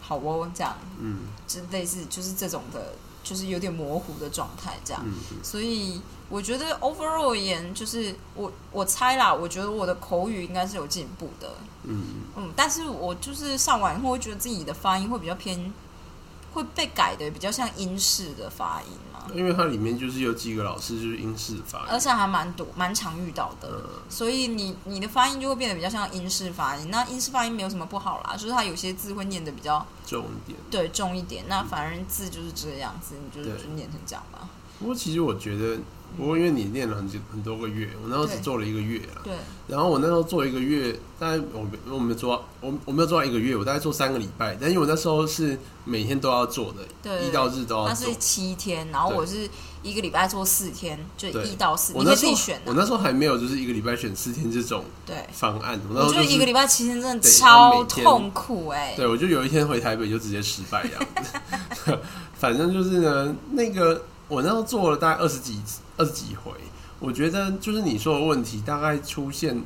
好哦这样，嗯。就类似就是这种的，就是有点模糊的状态这样。嗯所以我觉得 overall 而言，就是我我猜啦，我觉得我的口语应该是有进步的，嗯。嗯，但是我就是上完以后会觉得自己的发音会比较偏，会被改的比较像英式的发音嘛，嗯，因为它里面就是有几个老师就是英式发音，而且还蛮多蛮常遇到的，嗯所以你你的发音就会变得比较像英式发音。那英式发音没有什么不好啦，就是它有些字会念的比较重一点。对重一点，那反而字就是这样子，你就是就念成这样吧。不过其实我觉得，不过因为你练了很久很多个月，我那时候只做了一个月啦。对，然后我那时候做一个月，大概我没我没有做，我我没有做到一个月，我大概做三个礼拜。但因为我那时候是每天都要做的，对一到日都要做。七天，然后我是一个礼拜做四天，就一到四，你可以我那时候自己选的、我那时候还没有就是一个礼拜选四天这种对，方案，我那时候就是觉得一个礼拜七天真的超痛苦哎、对，我就有一天回台北就直接失败这样子。*laughs* 反正就是呢，那个我那时候做了大概二十几二十几回，我觉得就是你说的问题大概出现，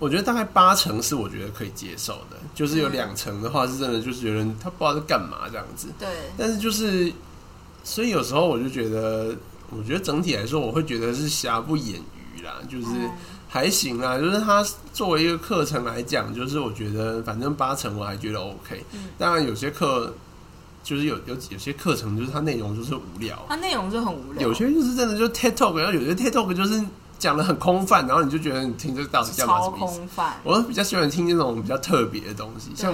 我觉得大概八成是我觉得可以接受的，就是有嗯两成的话是真的就是觉得他不知道在干嘛这样子。对，但是就是，所以有时候我就觉得，我觉得整体来说，我会觉得是瑕不掩瑜啦，就是。嗯还行啦，就是他作为一个课程来讲，就是我觉得反正八成我还觉得 OK。嗯当然有些课就是有有有些课程就是它内容就是无聊，它内容就很无聊，有些就是真的就 TED Talk，然后有些 TED Talk 就是讲的很空泛，然后你就觉得你听这到底干嘛超什么？空泛，我比较喜欢听那种比较特别的东西，像，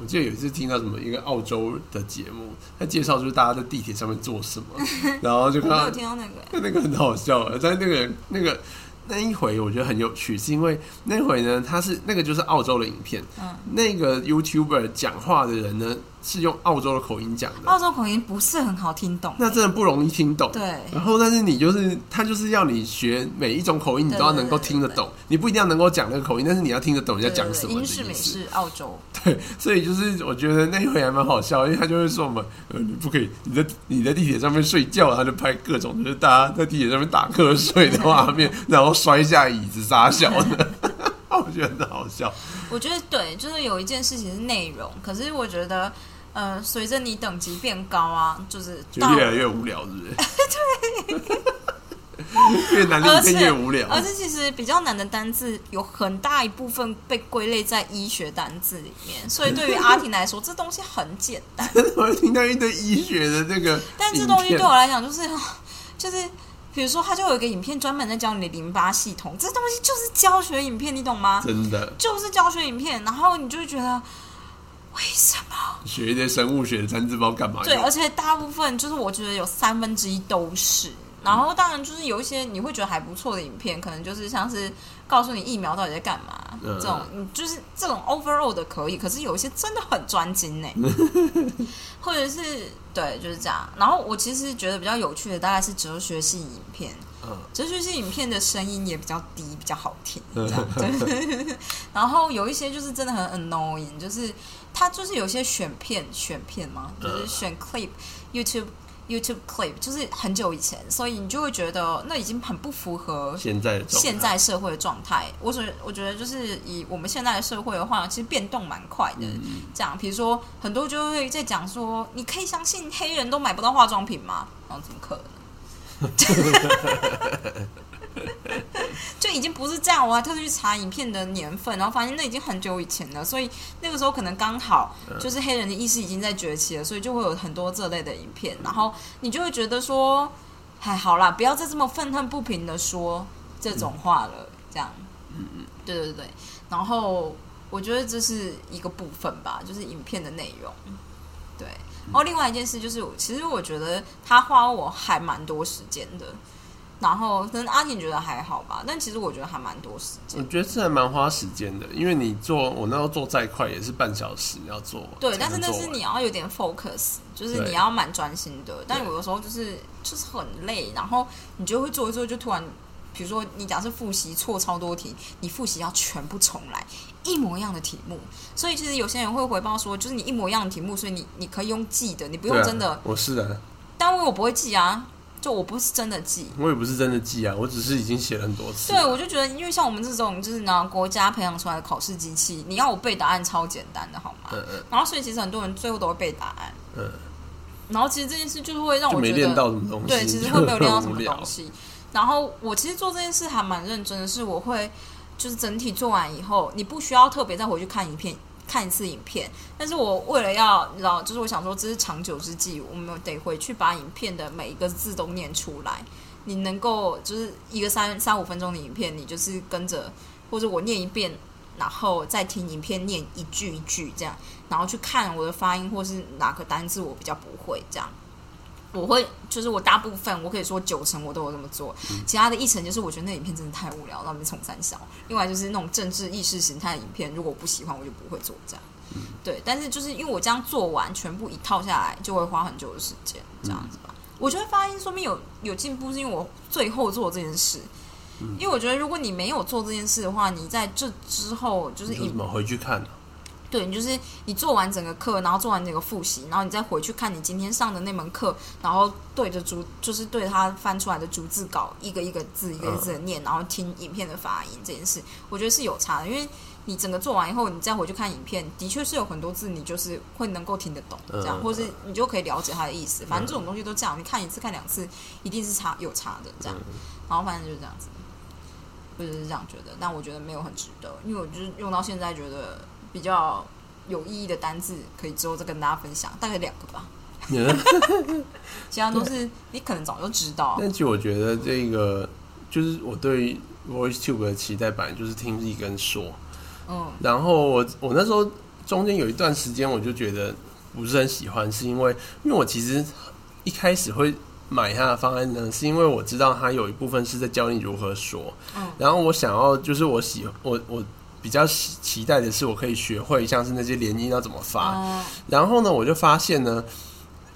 我记得有一次听到什么一个澳洲的节目，他介绍就是大家在地铁上面做什么，*laughs* 然后就我没有看到听到那个、那个很好笑啊，但那个那个那一回我觉得很有趣，是因为那回呢，他是那个就是澳洲的影片，嗯，那个 YouTuber 讲话的人呢是用澳洲的口音讲的，澳洲口音不是很好听懂，那真的不容易听懂。对，然后，但是你就是他就是要你学每一种口音，你都要能够听得懂。你不一定要能够讲那个口音，但是你要听得懂人家讲什么英式、美。式、澳洲，*laughs* 对，所以就是我觉得那一回还蛮好笑，因为他就会说我们呃你不可以你在你在地铁上面睡觉，他就拍各种就是大家在地铁上面打瞌睡的画面，*laughs* 然后摔下椅子傻笑的，*laughs* 我觉得很好笑。我觉得对，就是有一件事情是内容，可是我觉得。呃，随着你等级变高啊，就是就越来越无聊，是不是？*laughs* 对，*laughs* 越难的影片越无聊。而且其实比较难的单字有很大一部分被归类在医学单字里面，所以对于阿婷来说，这东西很简单。我会听到一堆医学的这个，但这东西对我来讲，就是就是，比如说，它就有一个影片专门在教你的淋巴系统，这东西就是教学影片，你懂吗？真的就是教学影片，然后你就会觉得为什么？学一些生物学的三字，不知道干嘛对，而且大部分就是我觉得有三分之一都是。然后当然就是有一些你会觉得还不错的影片，可能就是像是告诉你疫苗到底在干嘛、嗯这种，你就是这种 overall 的可以，可是有一些真的很专精呢，*laughs* 或者是对就是这样。然后我其实觉得比较有趣的大概是哲学系影片，嗯。哲学系影片的声音也比较低，比较好听，这样。对。*laughs* 然后有一些就是真的很 annoying，就是它就是有些选片选片嘛，就是选 clip YouTube YouTube clip，就是很久以前，所以你就会觉得那已经很不符合现在现在社会的状态。我觉我觉得就是以我们现在的社会的话，其实变动蛮快的。嗯这样，比如说很多就会在讲说，你可以相信黑人都买不到化妆品吗？然后怎么可能？*laughs* *laughs* 就已经不是这样，我还特地去查影片的年份，然后发现那已经很久以前了，所以那个时候可能刚好就是黑人的意识已经在崛起了，所以就会有很多这类的影片，然后你就会觉得说，还，好啦，不要再这么愤恨不平的说这种话了，这样，嗯嗯，对对对，然后我觉得这是一个部分吧，就是影片的内容，对，然后另外一件事就是，其实我觉得他花我还蛮多时间的。然后可能阿婷觉得还好吧，但其实我觉得还蛮多时间。我觉得这还蛮花时间的，因为你做我那时候做再快也是半小时要做。对，但是那是你要有点 focus，就是你要蛮专心的。但有的时候就是就是很累，然后你就会做一做，就突然，比如说你假设复习错超多题，你复习要全部重来，一模一样的题目。所以其实有些人会回报说，就是你一模一样的题目，所以你你可以用记的，你不用真的。我是啊，但我我不会记啊，就我不是真的记。我也不是真的记啊，我只是已经写了很多次。对，我就觉得，因为像我们这种就是拿，国家培养出来的考试机器，你要我背答案超简单的，好吗？嗯嗯然后所以其实很多人最后都会背答案，嗯，然后其实这件事就是会让我觉就没练到得，什么东西，对，其实会没有练到什么东西。然后我其实做这件事还蛮认真的，是我会就是整体做完以后，你不需要特别再回去看影片。看一次影片，但是我为了要你知道，就是我想说这是长久之计，我们得回去把影片的每一个字都念出来。你能够就是一个三三五分钟的影片，你就是跟着或者我念一遍，然后再听影片念一句一句这样，然后去看我的发音或是哪个单字我比较不会这样。我会就是我大部分我可以说九成我都有这么做，其他的一成就是我觉得那影片真的太无聊，那我们从三小。另外就是那种政治意识形态的影片，如果我不喜欢我就不会做这样。对，但是就是因为我这样做完全部一套下来，就会花很久的时间，这样子吧。我觉得发音说明有有进步，是因为我最后做这件事。因为我觉得，如果你没有做这件事的话，你在这之后就是你就怎么回去看呢、对，你就是你做完整个课，然后做完整个复习，然后你再回去看你今天上的那门课，然后对着逐就是对着他翻出来的逐字稿，一个一个字一个字的念，然后听影片的发音这件事，我觉得是有差的，因为你整个做完以后，你再回去看影片，的确是有很多字你就是会能够听得懂，这样，嗯或是你就可以了解它的意思。反正这种东西都这样，你看一次看两次，一定是差有差的这样。然后反正就是这样子，我就是这样觉得，但我觉得没有很值得，因为我就是用到现在觉得比较有意义的单字，可以之后再跟大家分享，大概两个吧，*laughs* 其他都是你可能早就知道。但其实我觉得这个就是我对 VoiceTube 的期待版就是听力跟说，嗯。然后我我那时候中间有一段时间我就觉得不是很喜欢，是因为因为我其实一开始会买它的方案呢，是因为我知道它有一部分是在教你如何说，嗯。然后我想要就是我喜我我比较期期待的是我可以学会像是那些连音要怎么发，嗯然后呢我就发现呢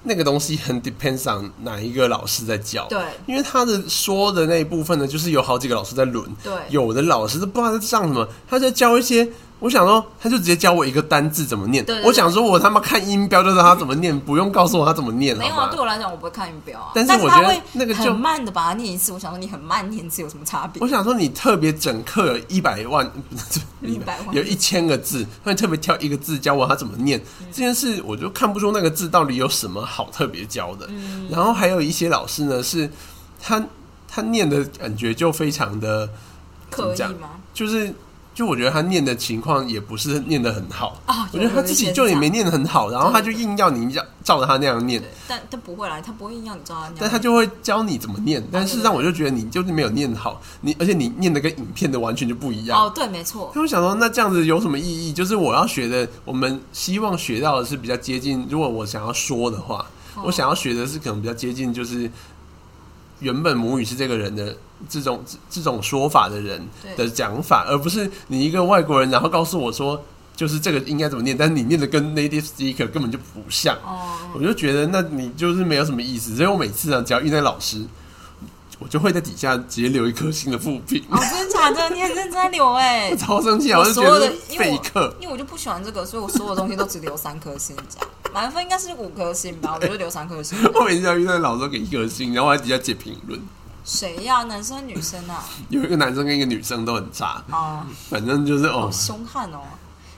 那个东西很 depends on 哪一个老师在教，对。因为他的说的那一部分呢，就是有好几个老师在轮，对，有的老师都不知道在上什么，他在教一些。我想说，他就直接教我一个单字怎么念。对对对我想说，我他妈看音标就知道他怎么念，不用告诉我他怎么念，没有啊，对？我来讲我不会看音标啊，但是我觉得那个就很慢的把它念一次。我想说你很慢念一次有什么差别我？想说，你特别整课有一百万，100 *laughs* 万有一千个字，那你特别挑一个字教我他怎么念、嗯这件事，我就看不出那个字到底有什么好特别教的。嗯然后还有一些老师呢，是他他念的感觉就非常的，怎么讲刻意吗？就是就我觉得他念的情况也不是念的很好。啊，我觉得他自己就也没念的很好，然后他就硬要你照照着他那样念，，但但不会啦，他不会硬要你照他那样。但他就会教你怎么念，但事实上我就觉得你就是没有念好，你而且你念的跟影片的完全就不一样。哦，对，没错，他们想说，那这样子有什么意义？就是我要学的，我们希望学到的是比较接近。如果我想要说的话，哦我想要学的是可能比较接近，就是原本母语是这个人的这种这这种说法的人的讲法，而不是你一个外国人，然后告诉我说，就是这个应该怎么念，但是你念的跟 native speaker 根本就不像。哦，我就觉得，那你就是没有什么意思。所以我每次啊，只要遇到老师，我就会在底下直接留一颗星的负评。哦，真的假的？你很认真在留哎 *laughs* 我，超生气啊！我是觉我所有的得因为我废课。因为我就不喜欢这个，所以我所有东西都只留三颗星，这样满分应该是五颗星吧，我就留三颗星。*laughs* 我每次要遇到老师给一颗星，然后我在底下写评论。谁呀？男生女生啊？有一个男生跟一个女生都很差，啊，反正就是哦，凶悍哦！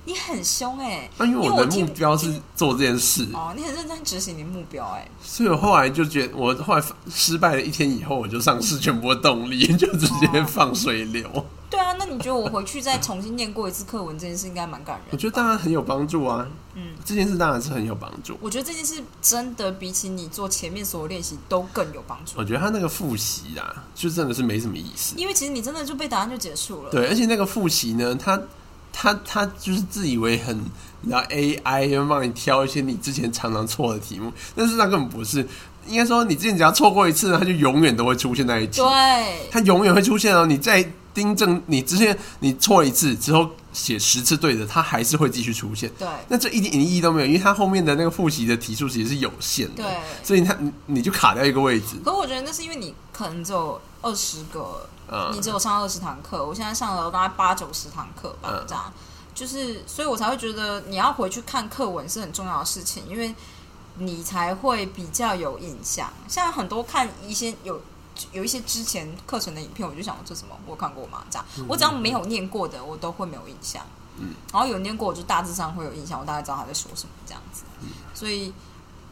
你很凶哎，那、因为我的目标是做这件事，哦，你很认真执行你的目标哎。所以我后来就觉得，我后来失败了一天以后，我就丧失全部的动力，*laughs* 就直接放水流。对啊，那你觉得我回去再重新念过一次课文这件事应该蛮感人？我觉得当然很有帮助啊，嗯，这件事当然是很有帮助。我觉得这件事真的比起你做前面所有练习都更有帮助我，觉得他那个复习啊，就真的是没什么意思。因为其实你真的就背答案就结束了。对，而且那个复习呢，他他他就是自以为很，然后 AI 要帮你挑一些你之前常常错的题目，但是那根本不是。应该说，你之前只要错过一次，它就永远都会出现那一题。对，它永远会出现哦。你再订正，你之前你错一次之后写十次对的，它还是会继续出现。对，那这一点意义都没有，因为它后面的那个复习的题数其实是有限的。对，所以它你你就卡掉一个位置。可我觉得那是因为你可能只有二十个，嗯你只有上二十堂课，我现在上了大概八九十堂课吧，嗯这样。就是，所以我才会觉得你要回去看课文是很重要的事情，因为你才会比较有印象。像很多看一些有有一些之前课程的影片，我就想这什么我看过吗？这样，我只要没有念过的，我都会没有印象。嗯，然后有念过，我就大致上会有印象，我大概知道他在说什么这样子。所以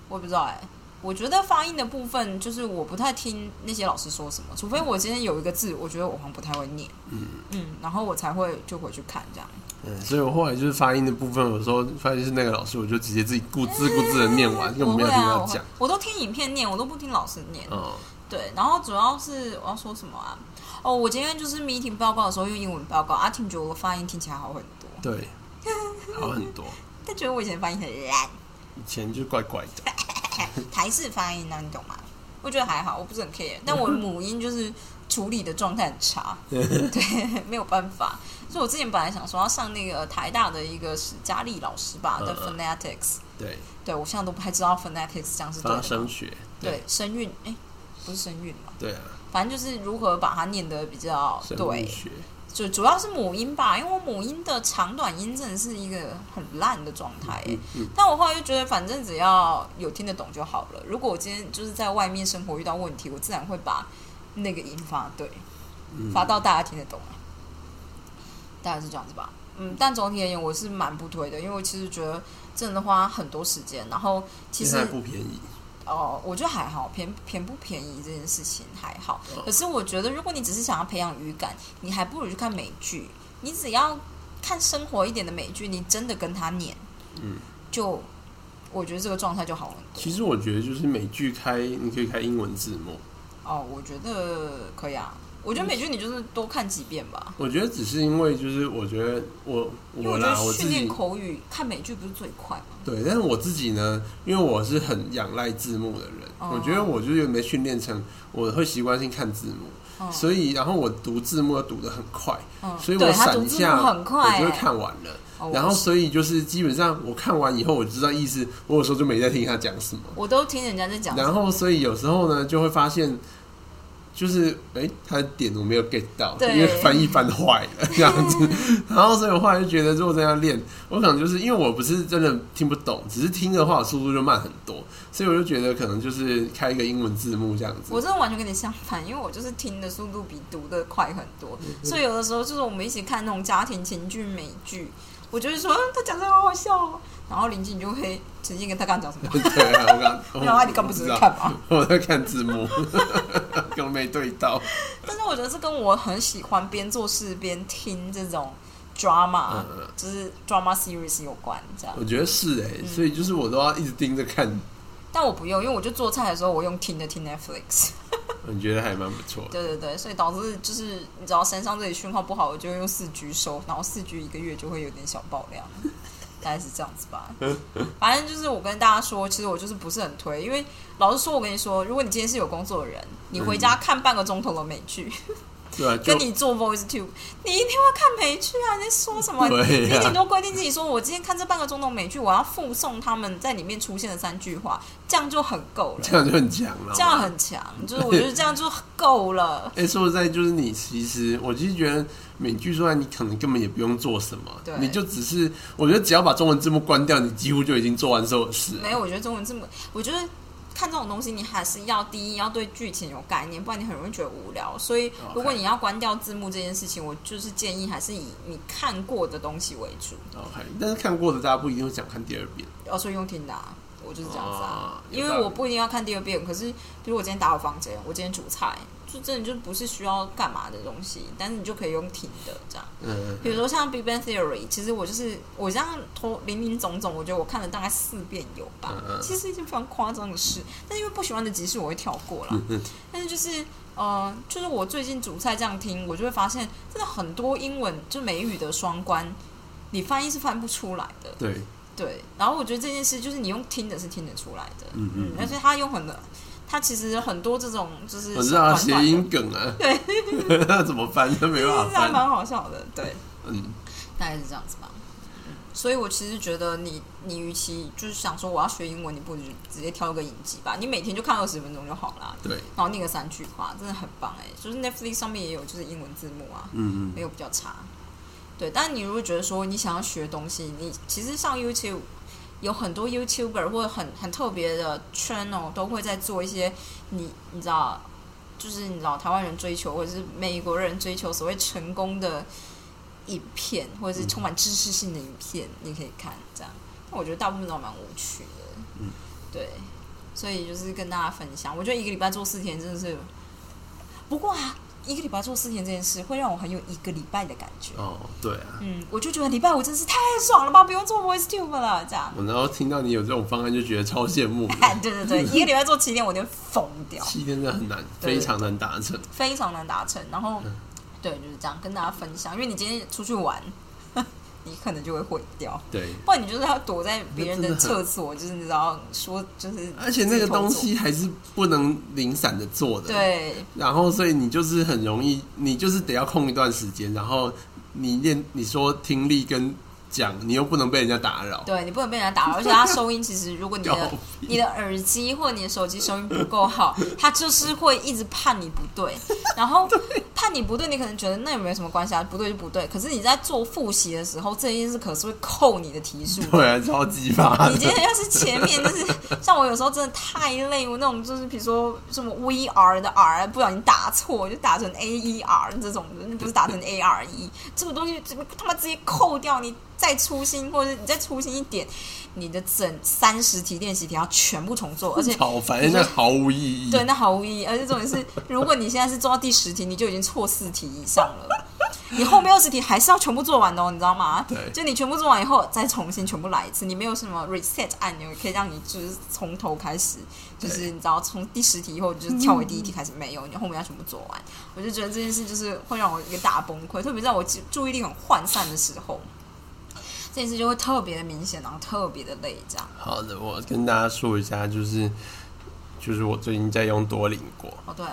我也不知道哎、我觉得发音的部分，就是我不太听那些老师说什么，除非我今天有一个字，我觉得我好像不太会念，嗯嗯，然后我才会就回去看这样。嗯，所以我后来就是发音的部分，有时候发现是那个老师，我就直接自己顾自顾自的念完，根本没有听我会啊，我都听影片念，我都不听老师念。哦，对，然后主要是我要说什么啊？哦，我今天就是 meeting 报告的时候用英文报告，阿婷觉得我发音听起来好很多，对，好很多。*laughs* 他觉得我以前发音很烂，以前就怪怪的。*laughs* 台式发音呢、你懂吗？我觉得还好，我不是很 care，但我母音就是处理的状态很差，*laughs* 对，没有办法。所以我之前本来想说要上那个台大的一个史嘉丽老师吧的 phonetics，对，对我现在都不太知道 phonetics 这样是对的声学。对声韵，哎，不是声韵嘛，对啊，反正就是如何把它念得比较声对。就主要是母音吧，因为我母音的长短音真的是一个很烂的状态但我后来就觉得，反正只要有听得懂就好了。如果我今天就是在外面生活遇到问题，我自然会把那个音发对，嗯发到大家听得懂啊。大概是这样子吧。嗯，但总体而言，我是蛮不推的，因为我其实觉得真的花很多时间，然后其实。哦，我觉得还好，便便不便宜这件事情还好。哦可是我觉得，如果你只是想要培养语感，你还不如去看美剧。你只要看生活一点的美剧，你真的跟他念，嗯，就我觉得这个状态就好很多。其实我觉得就是美剧开，你可以开英文字幕。哦，我觉得可以啊。我觉得美剧你就是多看几遍吧，我觉得只是因为就是我觉得我我觉我啦，得训练口语看美剧不是最快吗？对，但是我自己呢，因为我是很仰赖字幕的人，哦。我觉得我就是没训练成，我会习惯性看字幕，嗯所以然后我读字幕要读的很快，嗯，所以我闪一下很快、我就会欸看完了。哦然后所以就是基本上我看完以后，我知道意思，我有时候就没在听他讲什么。我都听人家在讲，然后所以有时候呢，就会发现，就是哎，他的点我没有 get 到，对因为翻译翻坏了这样子。*laughs* 然后所以我后来就觉得，如果这样练，我可能就是因为我不是真的听不懂，只是听的话我速度就慢很多，所以我就觉得可能就是开一个英文字幕这样子我。真的完全跟你相反，因为我就是听的速度比读的快很多，所以有的时候就是我们一起看那种家庭情剧美剧，我就是说嗯他讲的好好笑哦，然后林静就会直接跟他刚讲什么，*laughs* 对啊，我刚，*laughs* 然后你刚不是在看吗？我在看字幕，*laughs* 根本没对到。但是我觉得这跟我很喜欢边做事边听这种 drama，、就是 drama series 有关这样我。觉得是哎、嗯所以就是我都要一直盯着看，但我不用，因为我就做菜的时候我用听的听 Netflix。*laughs* 你觉得还蛮不错的。对对对，所以导致就是你知道山上这里讯号不好，我就用四 G 收，然后四 G 一个月就会有点小爆量，大概是这样子吧。*laughs* 反正就是我跟大家说，其实我就是不是很推，因为老实说，我跟你说，如果你今天是有工作的人，你回家看半个钟头的美剧，对啊，跟你做 Voice Tube，你一定会看美剧啊！你在说什么？*laughs* 你顶多规定自己说，我今天看这半个钟头美剧，我要附送他们在里面出现的三句话，这样就很够了。这样就很强了。这样很强，就是我觉得这样就够了。*laughs* 哎、说实在，就是你其实，我其实觉得美剧说来，你可能根本也不用做什么对，你就只是，我觉得只要把中文字幕关掉，你几乎就已经做完所有事。没有，我觉得中文字幕，我觉得看这种东西，你还是要第一要对剧情有概念，不然你很容易觉得无聊。所以如果你要关掉字幕这件事情，我就是建议还是以你看过的东西为主。OK，但是看过的大家不一定会想看第二遍。哦，所以用听的、啊，我就是这样子啊。因为我不一定要看第二遍，可是比如我今天打扫房间，我今天煮菜，就真的就不是需要干嘛的东西，但是你就可以用听的这样。嗯，比如说像《Big Bang Theory》，其实我就是我这样头零零总总，我觉得我看了大概四遍有吧。嗯嗯其实是一件非常夸张的事，但因为不喜欢的集数我会跳过啦。嗯嗯 *laughs* 但是就是呃，就是我最近煮菜这样听，我就会发现真的很多英文就美语的双关，你翻译是翻不出来的。对，对，然后我觉得这件事就是你用听的是听得出来的，嗯嗯而且他用很多，他其实很多这种就是我知道短短的谐音梗啊，对，那 *laughs* 怎么翻都没办法还蛮好笑的，对，嗯，大概是这样子吧。嗯所以我其实觉得你，你与其就是想说我要学英文，你不如直接挑一个影集吧，你每天就看二十分钟就好啦，对，然后念个三句话，真的很棒哎、就是 Netflix 上面也有就是英文字幕啊，嗯嗯，没有比较差。对，但你如果觉得说你想要学东西，你其实上 YouTube 有很多 YouTuber 或者很很特别的 channel 都会在做一些你你知道，就是你知道台湾人追求或者是美国人追求所谓成功的影片，或者是充满知识性的影片，你可以看这样。但我觉得大部分都蛮无趣的，嗯，对，所以就是跟大家分享，我觉得一个礼拜做四天真的是，不过啊。一个礼拜做四天这件事，会让我很有一个礼拜的感觉。哦，对啊，嗯，我就觉得礼拜五真是太爽了吧，不用做 Voice Tube 了，这样。我然后听到你有这种方案，就觉得超羡慕 *laughs* 对对对，一个礼拜做七天，我就会疯掉，七天真的很难，非常难达成。非常难达成。然后，嗯对，就是这样跟大家分享，因为你今天出去玩，你可能就会毁掉，对，不然你就是要躲在别人的厕所，就是你知道说就是，而且那个东西还是不能零散的做的。。对然后，所以你就是很容易，你就是得要空一段时间，然后你练，你说听力跟讲，你又不能被人家打扰。对，你不能被人家打扰，而且它收音其实如果你的 *laughs* 你的耳机或你的手机收音不够好，它就是会一直判你不对。然后 *laughs* 判你不对，你可能觉得那也没有什么关系啊，不对就不对。可是你在做复习的时候，这件事可是会扣你的题数的。对啊，超级发你今天要是前面就是像我有时候真的太累，我那种就是比如说什么 V R 的 R 不小心打错，就打成 A E R 这种的，不是打成 A R E，这个东西他妈直接扣掉？你再粗心，或者你再粗心一点，你的整三十题练习题要全部重做，*laughs* 而且好烦，那毫无意义。对，那毫无意义。而且重点是，*laughs* 如果你现在是做到第十题，你就已经错四题以上了。你后面二十题还是要全部做完的哦，你知道吗？对就你全部做完以后，再重新全部来一次。你没有什么 reset 按钮可以让你就是从头开始，就是你知道从第十题以后就是跳回第一题开始，没有，你后面要全部做完。我就觉得这件事就是会让我一个大崩溃，特别在我注注意力很涣散的时候，这件事就会特别的明显，然后特别的累，这样。好的，我跟大家说一下，就是就是我最近在用多邻国，哦，对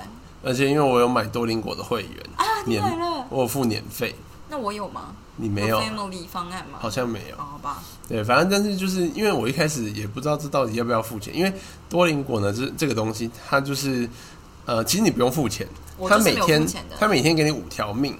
而且因为我有买多邻国的会员，啊，你年买了？我有付年费，那我有吗？你没有？family 方案吗？好像没有。哦好吧，对，反正但是就是因为我一开始也不知道这到底要不要付钱，因为多邻国呢，这这个东西它就是呃，其实你不用付钱，它每天它每天给你五条命，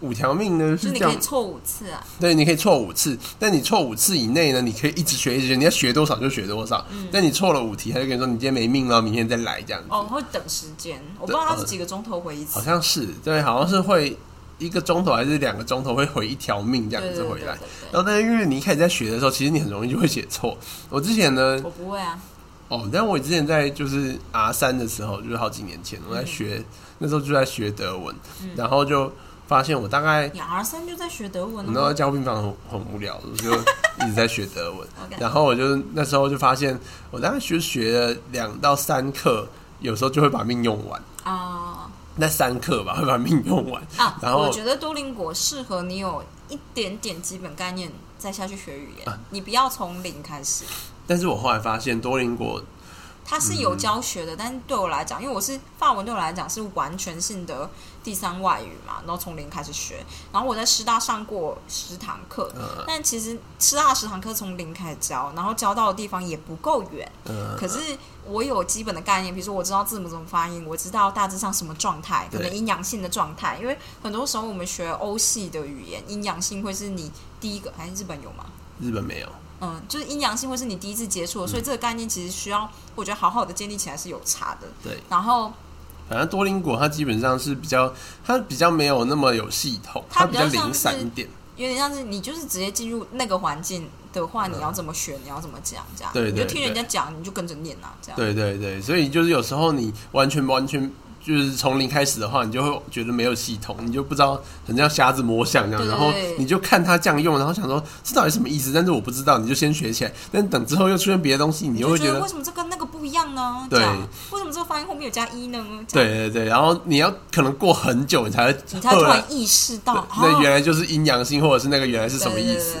五条命呢就是是你这样，可以错五次啊。对，你可以错五次，但你错五次以内呢，你可以一直学一直学，你要学多少就学多少。嗯但你错了五题，他就跟你说你今天没命了，明天再来这样子。哦，会等时间，我不知道他是几个钟头回一次好。像是对，好像是会一个钟头还是两个钟头会回一条命这样子回来。然后，但是因为你一开始在学的时候，其实你很容易就会写错。我之前呢，我不会啊。哦，但我之前在就是 R 三的时候，就是好几年前，我在学、那时候就在学德文，嗯然后就发现我大概你 R 三就在学德文我那时候了吗？教病房很很无聊，我就一直在学德文。*laughs* 然后我就那时候就发现，我大概学学了两到三课，有时候就会把命用完。啊那三课吧，会把命用完。啊！然后我觉得多邻国适合你有一点点基本概念再下去学语言，啊你不要从零开始。但是我后来发现多邻国它是有教学的，但是对我来讲，因为我是法文，对我来讲是完全性的第三外语嘛，然后从零开始学。然后我在师大上过十堂课，呃但其实师大十堂课从零开始教，然后教到的地方也不够远。呃可是我有基本的概念，比如说我知道字母怎么发音，我知道大致上什么状态，可能阴阳性的状态。因为很多时候我们学欧系的语言，阴阳性会是你第一个，还是日本有吗？日本没有，嗯，就是阴阳性会是你第一次接触，所以这个概念其实需要，我觉得好好的建立起来是有差的。对，然后反正多邻国它基本上是比较，它比较没有那么有系统，它比较零散一点。有点像是你就是直接进入那个环境的话，你要怎么学，你要怎么讲，这样，对对你就听人家讲，你就跟着念啊，这样。对对对，所以就是有时候你完全完全就是从零开始的话，你就会觉得没有系统，你就不知道很像瞎子摸象这样，然后你就看他这样用，然后想说这到底什么意思？但是我不知道，你就先学起来。但等之后又出现别的东西，你你又会觉得为什么这跟那个不一样呢？对为什么这个发音后面有加一呢？对对对，然后你要可能过很久，你才会你才突然意识到，那哦原来就是阴阳性，或者是那个原来是什么意思？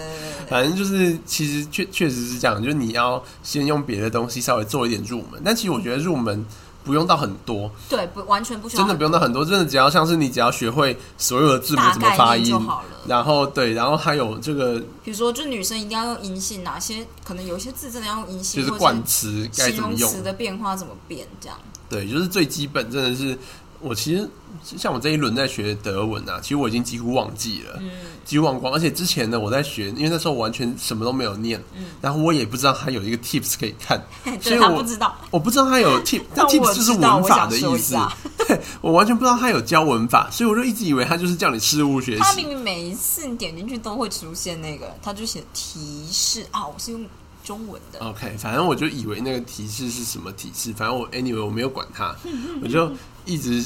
反正就是其实确确实是这样，就是你要先用别的东西稍微做一点入门，但其实我觉得入门不用到很多，对，不完全不需要真的不用到很多，真的只要像是你只要学会所有的字母怎么发音就好了。然后对，然后还有这个比如说，就女生一定要用阴性，哪些可能有一些字真的要用阴性，就是冠词该形怎么用，容词的变化怎么变，这样。对，就是最基本，真的是我其实像我这一轮在学德文啊，其实我已经几乎忘记了，嗯。几乎忘光。而且之前呢，我在学，因为那时候完全什么都没有念，嗯。然后我也不知道它有一个 tips 可以看，*laughs* 所以我不知道，我不知道它有 *laughs* tip，但但 tips 就是文法的意思。*laughs* 对我完全不知道它有教文法，所以我就一直以为它就是叫你事物学习。他明。明每一次你点进去都会出现那个，他就写提示。啊，我是用中文的。OK，反正我就以为那个提示是什么提示，反正我 anyway 我没有管它，我就一直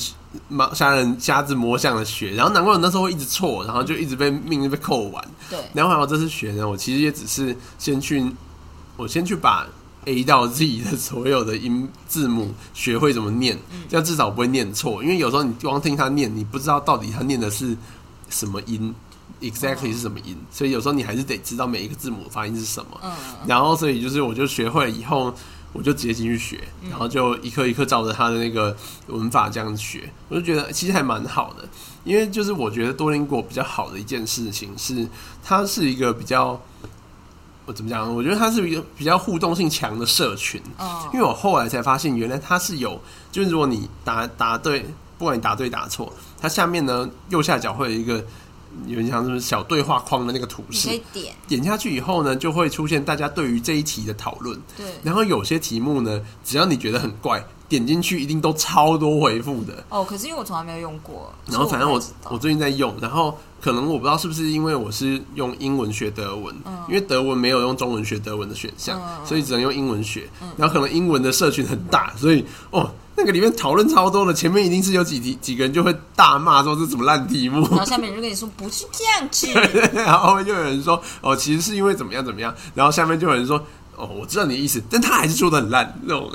盲瞎人瞎子摸象的学，然后难怪我那时候会一直错，然后就一直被命被扣完。对，然后还有这次学呢，我其实也只是先去，我先去把 A 到 Z 的所有的音字母学会怎么念，这样至少不会念错。因为有时候你光听他念，你不知道到底他念的是什么音，exactly 是什么音，所以有时候你还是得知道每一个字母的发音是什么。嗯，然后所以就是我就学会了以后，我就直接进去学，然后就一课一课照着他的那个文法这样子学，我就觉得其实还蛮好的。因为就是我觉得多邻国比较好的一件事情是，它是一个比较，我怎么讲？我觉得它是一个比较互动性强的社群。嗯因为我后来才发现，原来它是有，就是如果你答答对，不管你答对答错，它下面呢右下角会有一个有点像是小对话框的那个图示。可，以点，点下去以后呢，就会出现大家对于这一题的讨论。对，然后有些题目呢，只要你觉得很怪，点进去一定都超多回复的。哦，可是因为我从来没有用过，然后反正我我最近在用，然后可能我不知道是不是因为我是用英文学德文，因为德文没有用中文学德文的选项，嗯。所以只能用英文学。然后可能英文的社群很大，所以哦，那个里面讨论超多的，前面一定是有几题几个人就会大骂说这怎么烂题目，然后下面就跟你说不是这样子，*laughs* 然后就有人说哦，其实是因为怎么样怎么样，然后下面就有人说哦，我知道你的意思，但他还是说的很烂那种。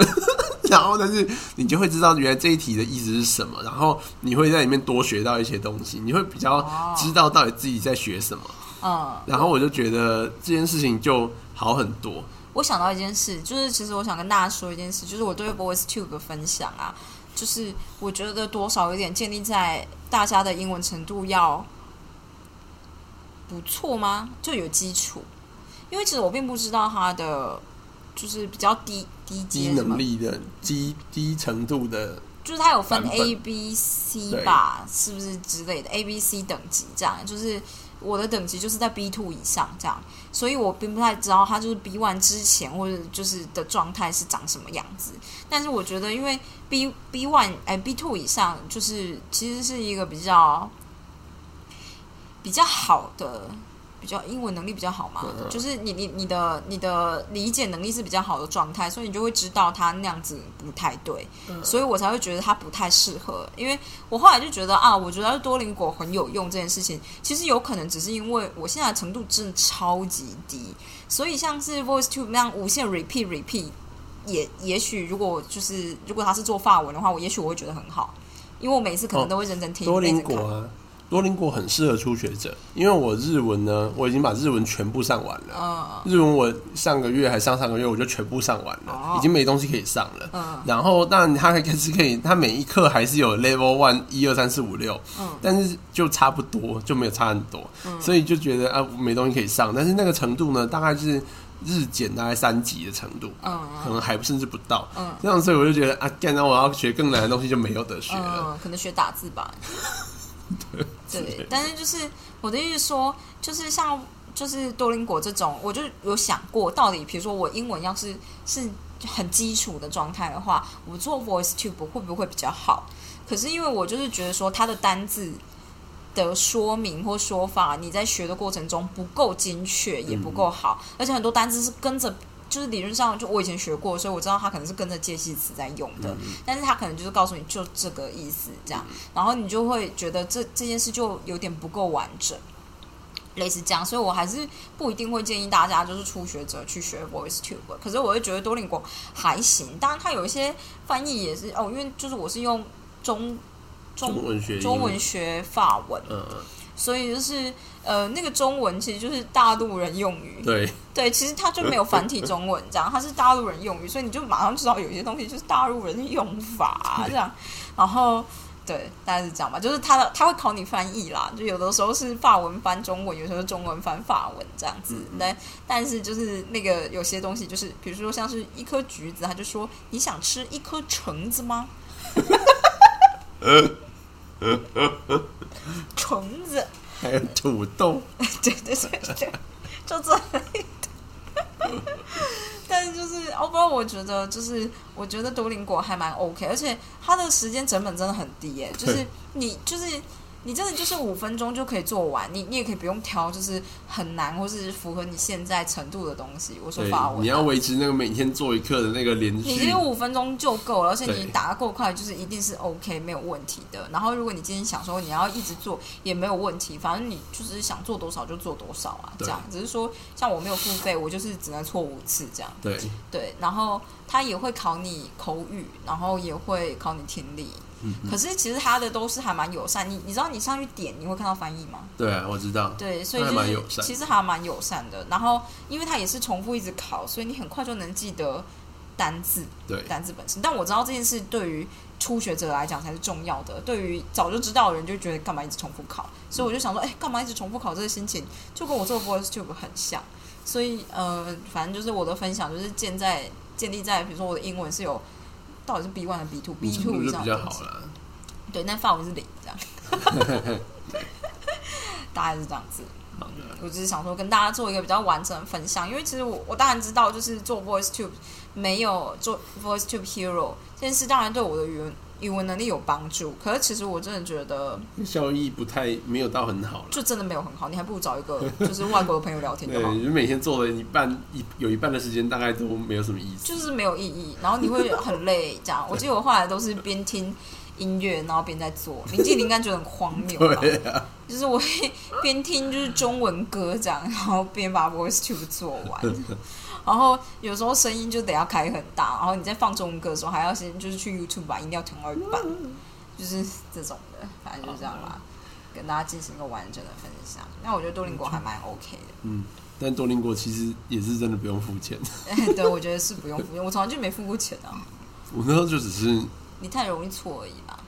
然后，但是你就会知道原来这一题的意思是什么，然后你会在里面多学到一些东西，你会比较知道到底自己在学什么。嗯，然后我就觉得这件事情就好很多。我想到一件事，就是其实我想跟大家说一件事，就是我对 Boys Tube 的分享啊，就是我觉得多少有点建立在大家的英文程度要不错吗？就有基础，因为其实我并不知道他的就是比较低低低阶什么能力的低低程度的，就是它有分版本 A、B、C 对吧，是不是之类的 A、B、C 等级这样？就是我的等级就是在 B two 以上这样，所以我并不太知道它就是 B one 之前或者就是的状态是长什么样子。但是我觉得，因为 B B one 哎 B two 以上，就是其实是一个比较比较好的。比较英文能力比较好嘛，嗯就是你你你的你的理解能力是比较好的状态，所以你就会知道他那样子不太对，所以我才会觉得他不太适合。因为我后来就觉得啊，我觉得多邻国很有用这件事情，其实有可能只是因为我现在的程度真的超级低，所以像是 VoiceTube 那样无限 repeat repeat，也也许如果就是如果他是做法文的话，我也许我会觉得很好，因为我每次可能都会认真听，多邻认真看国啊，多邻国很适合初学者，因为我日文呢，我已经把日文全部上完了。嗯日文我上个月还上上个月我就全部上完了，哦已经没东西可以上了。嗯然后当然它还是可以，它每一课还是有 level one 一二三四五六，嗯但是就差不多，就没有差很多，所以就觉得啊没东西可以上。但是那个程度呢，大概是日检大概三级的程度，嗯可能还甚至不到。嗯这样所以我就觉得啊，干那我要学更难的东西就没有得学了。嗯，可能学打字吧。*laughs* *laughs* 对，但是就是我的意思说，就是像就是多林国这种，我就有想过，到底比如说我英文要是是很基础的状态的话，我做 Voice Tube 会不会比较好？可是因为我就是觉得说，它的单字的说明或说法，你在学的过程中不够精确，也不够好，而且很多单字是跟着。就是理论上，就我以前学过，所以我知道他可能是跟着介系词在用的，但是他可能就是告诉你就这个意思这样，然后你就会觉得这这件事就有点不够完整，类似这样，所以我还是不一定会建议大家就是初学者去学 Voice Tube，可是我会觉得多邻国还行，当然它有一些翻译也是哦，因为就是我是用中中中文学英中文学法文，嗯，所以就是呃，那个中文其实就是大陆人用语。对对，其实它就没有繁体中文这样，它是大陆人用语，所以你就马上知道有些东西就是大陆人的用法这样。然后对，大概是这样吧，就是他的他会考你翻译啦，就有的时候是法文翻中文，有时候中文翻法文这样子。但但是就是那个有些东西，就是比如说像是一颗橘子，他就说你想吃一颗橙子吗？*laughs* *laughs* *laughs* *laughs* 橙子，还有土豆，对对对对，就这类的。但是就是哦，不然我觉得就是我觉得独领果还蛮 OK，而且它的时间成本真的很低耶，就是你就是。你真的就是五分钟就可以做完，你你也可以不用挑，就是很难或是符合你现在程度的东西。我说法文，你要维持那个每天做一课的那个连续，你五分钟就够了，而且你打的够快，就是一定是 OK 没有问题的。然后如果你今天想说你要一直做也没有问题，反正你就是想做多少就做多少啊，这样。只是说像我没有付费，我就是只能错五次这样。对对，然后他也会考你口语，然后也会考你听力。可是其实他的都是还蛮友善，你你知道你上去点你会看到翻译吗？对啊，我知道。对，所以就是其实还蛮友善的。然后因为他也是重复一直考，所以你很快就能记得单字。对，单字本身。但我知道这件事对于初学者来讲才是重要的。对于早就知道的人就觉得干嘛一直重复考？所以我就想说，哎，干嘛一直重复考？这个心情就跟我做 voice tube 很像。所以呃，反正就是我的分享就是建在建立在比如说我的英文是有。到底是 B one 还是 B two？B two 以上比较好啦。对，那范围是零这样。*laughs* 大概是这样子。我只是想说跟大家做一个比较完整的分享，因为其实我我当然知道，就是做 Voice Tube 没有做 Voice Tube Hero 这件事，当然对我的语文。语文能力有帮助，可是其实我真的觉得效益不太没有到很好，就真的没有很好。你还不如找一个 *laughs* 就是外国的朋友聊天就好。你每天做了一半一有一半的时间大概都没有什么意思，就是没有意义。然后你会很累，这样。我记得我后来都是边听音乐，然后边在做。林记林应该觉得很荒谬吧？*laughs* 就是我会边听就是中文歌这样，然后边把 Voice Tube 做完。*laughs* 然后有时候声音就得要开很大，然后你在放中文歌的时候，还要先就是去 YouTube 把音调调到一半，就是这种的，反正就这样啦，跟大家进行一个完整的分享。那我觉得多邻国还蛮 OK 的，嗯，但多邻国其实也是真的不用付钱，*laughs* 对，我觉得是不用付钱，我从来就没付过钱啊。*laughs* 我那时候就只是你太容易错而已吧。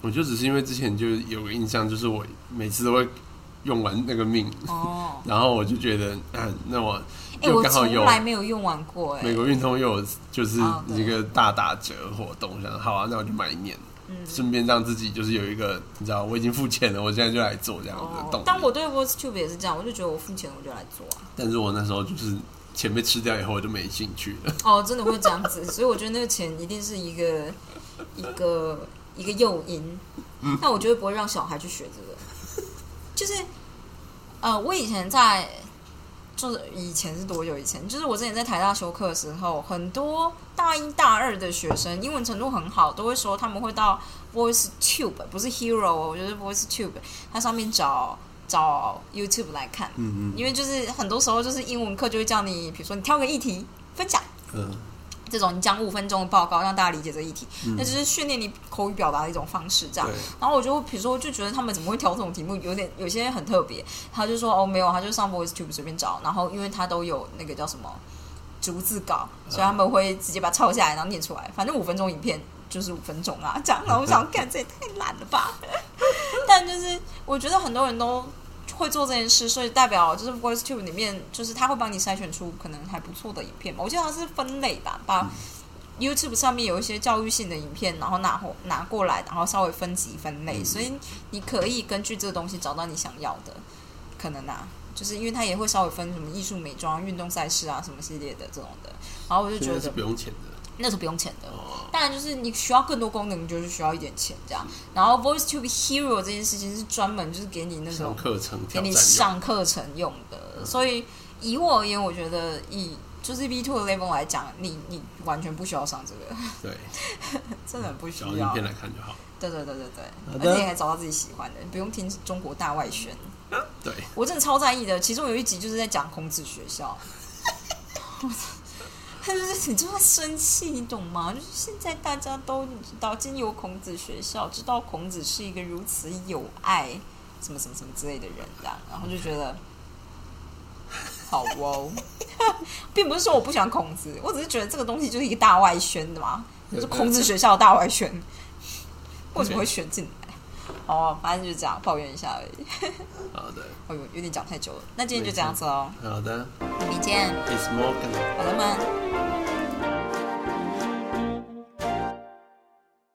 我就只是因为之前就有个印象，就是我每次都会用完那个命，哦，*laughs* 然后我就觉得，嗯，那我。我从来没有用完过哎。美国运通又有就是一个大打折活动，想好啊，那我就买一年，顺便让自己就是有一个你知道我已经付钱了，我现在就来做这样的动。但我对 Voice Tube 也是这样，我就觉得我付钱，我就来做啊。但是我那时候就是钱被吃掉以后，我就没兴趣了。哦，真的会这样子，*laughs* 所以我觉得那个钱一定是一个一个一个诱因。但我觉得不会让小孩去学这个，就是呃，我以前在。就是以前是多久以前？就是我之前在台大修课的时候，很多大一、大二的学生英文程度很好，都会说他们会到 Voice Tube，不是 Hero，我觉得 Voice Tube，它上面找找 YouTube 来看。嗯嗯。因为就是很多时候就是英文课就会叫你，比如说你挑个议题分享。嗯。这种你讲五分钟的报告，让大家理解这个议题，那就是训练你口语表达的一种方式。这样，然后我就比如说，就觉得他们怎么会挑这种题目，有点有些很特别。他就说哦，没有，他就上 Voice Tube 随便找，然后因为他都有那个叫什么逐字稿，所以他们会直接把它抄下来，然后念出来。反正五分钟影片就是五分钟啊，这样。然后我想，*laughs* 干这也太懒了吧？*laughs* 但就是我觉得很多人都。会做这件事，所以代表就是 VoiceTube 里面，就是他会帮你筛选出可能还不错的影片嘛。我记得它是分类吧，把 YouTube 上面有一些教育性的影片，然后拿拿过来，然后稍微分级分类，所以你可以根据这个东西找到你想要的。可能啊，就是因为它也会稍微分什么艺术美妆、运动赛事啊什么系列的这种的。然后我就觉得是不用钱的。那是不用钱的，当然就是你需要更多功能，就是需要一点钱这样。然后 Voice to be Hero 这件事情是专门就是给你那种课程，给你上课程用的。所以以我而言，我觉得以就是 B two 的 level 来讲，你你完全不需要上这个，对，*laughs* 真的很不需要。影片来看就好。对对对对对，而且还找到自己喜欢的，不用听中国大外宣。对我真的超在意的，其中有一集就是在讲孔子学校。*laughs* *laughs* 他就是 *laughs* 你就会生气，你懂吗？就是现在大家都知道，经由孔子学校知道孔子是一个如此有爱、什么什么什么之类的人这样，然后就觉得 *laughs* 好哦，*laughs* 并不是说我不喜欢孔子，我只是觉得这个东西就是一个大外宣的嘛，就是孔子学校的大外宣，为什么会选进来？哦，反正就是这样抱怨一下而已。好的，*laughs* 哦，有有点讲太久了，那今天就这样子哦，好的明天见。，It's Morgan。好的吗？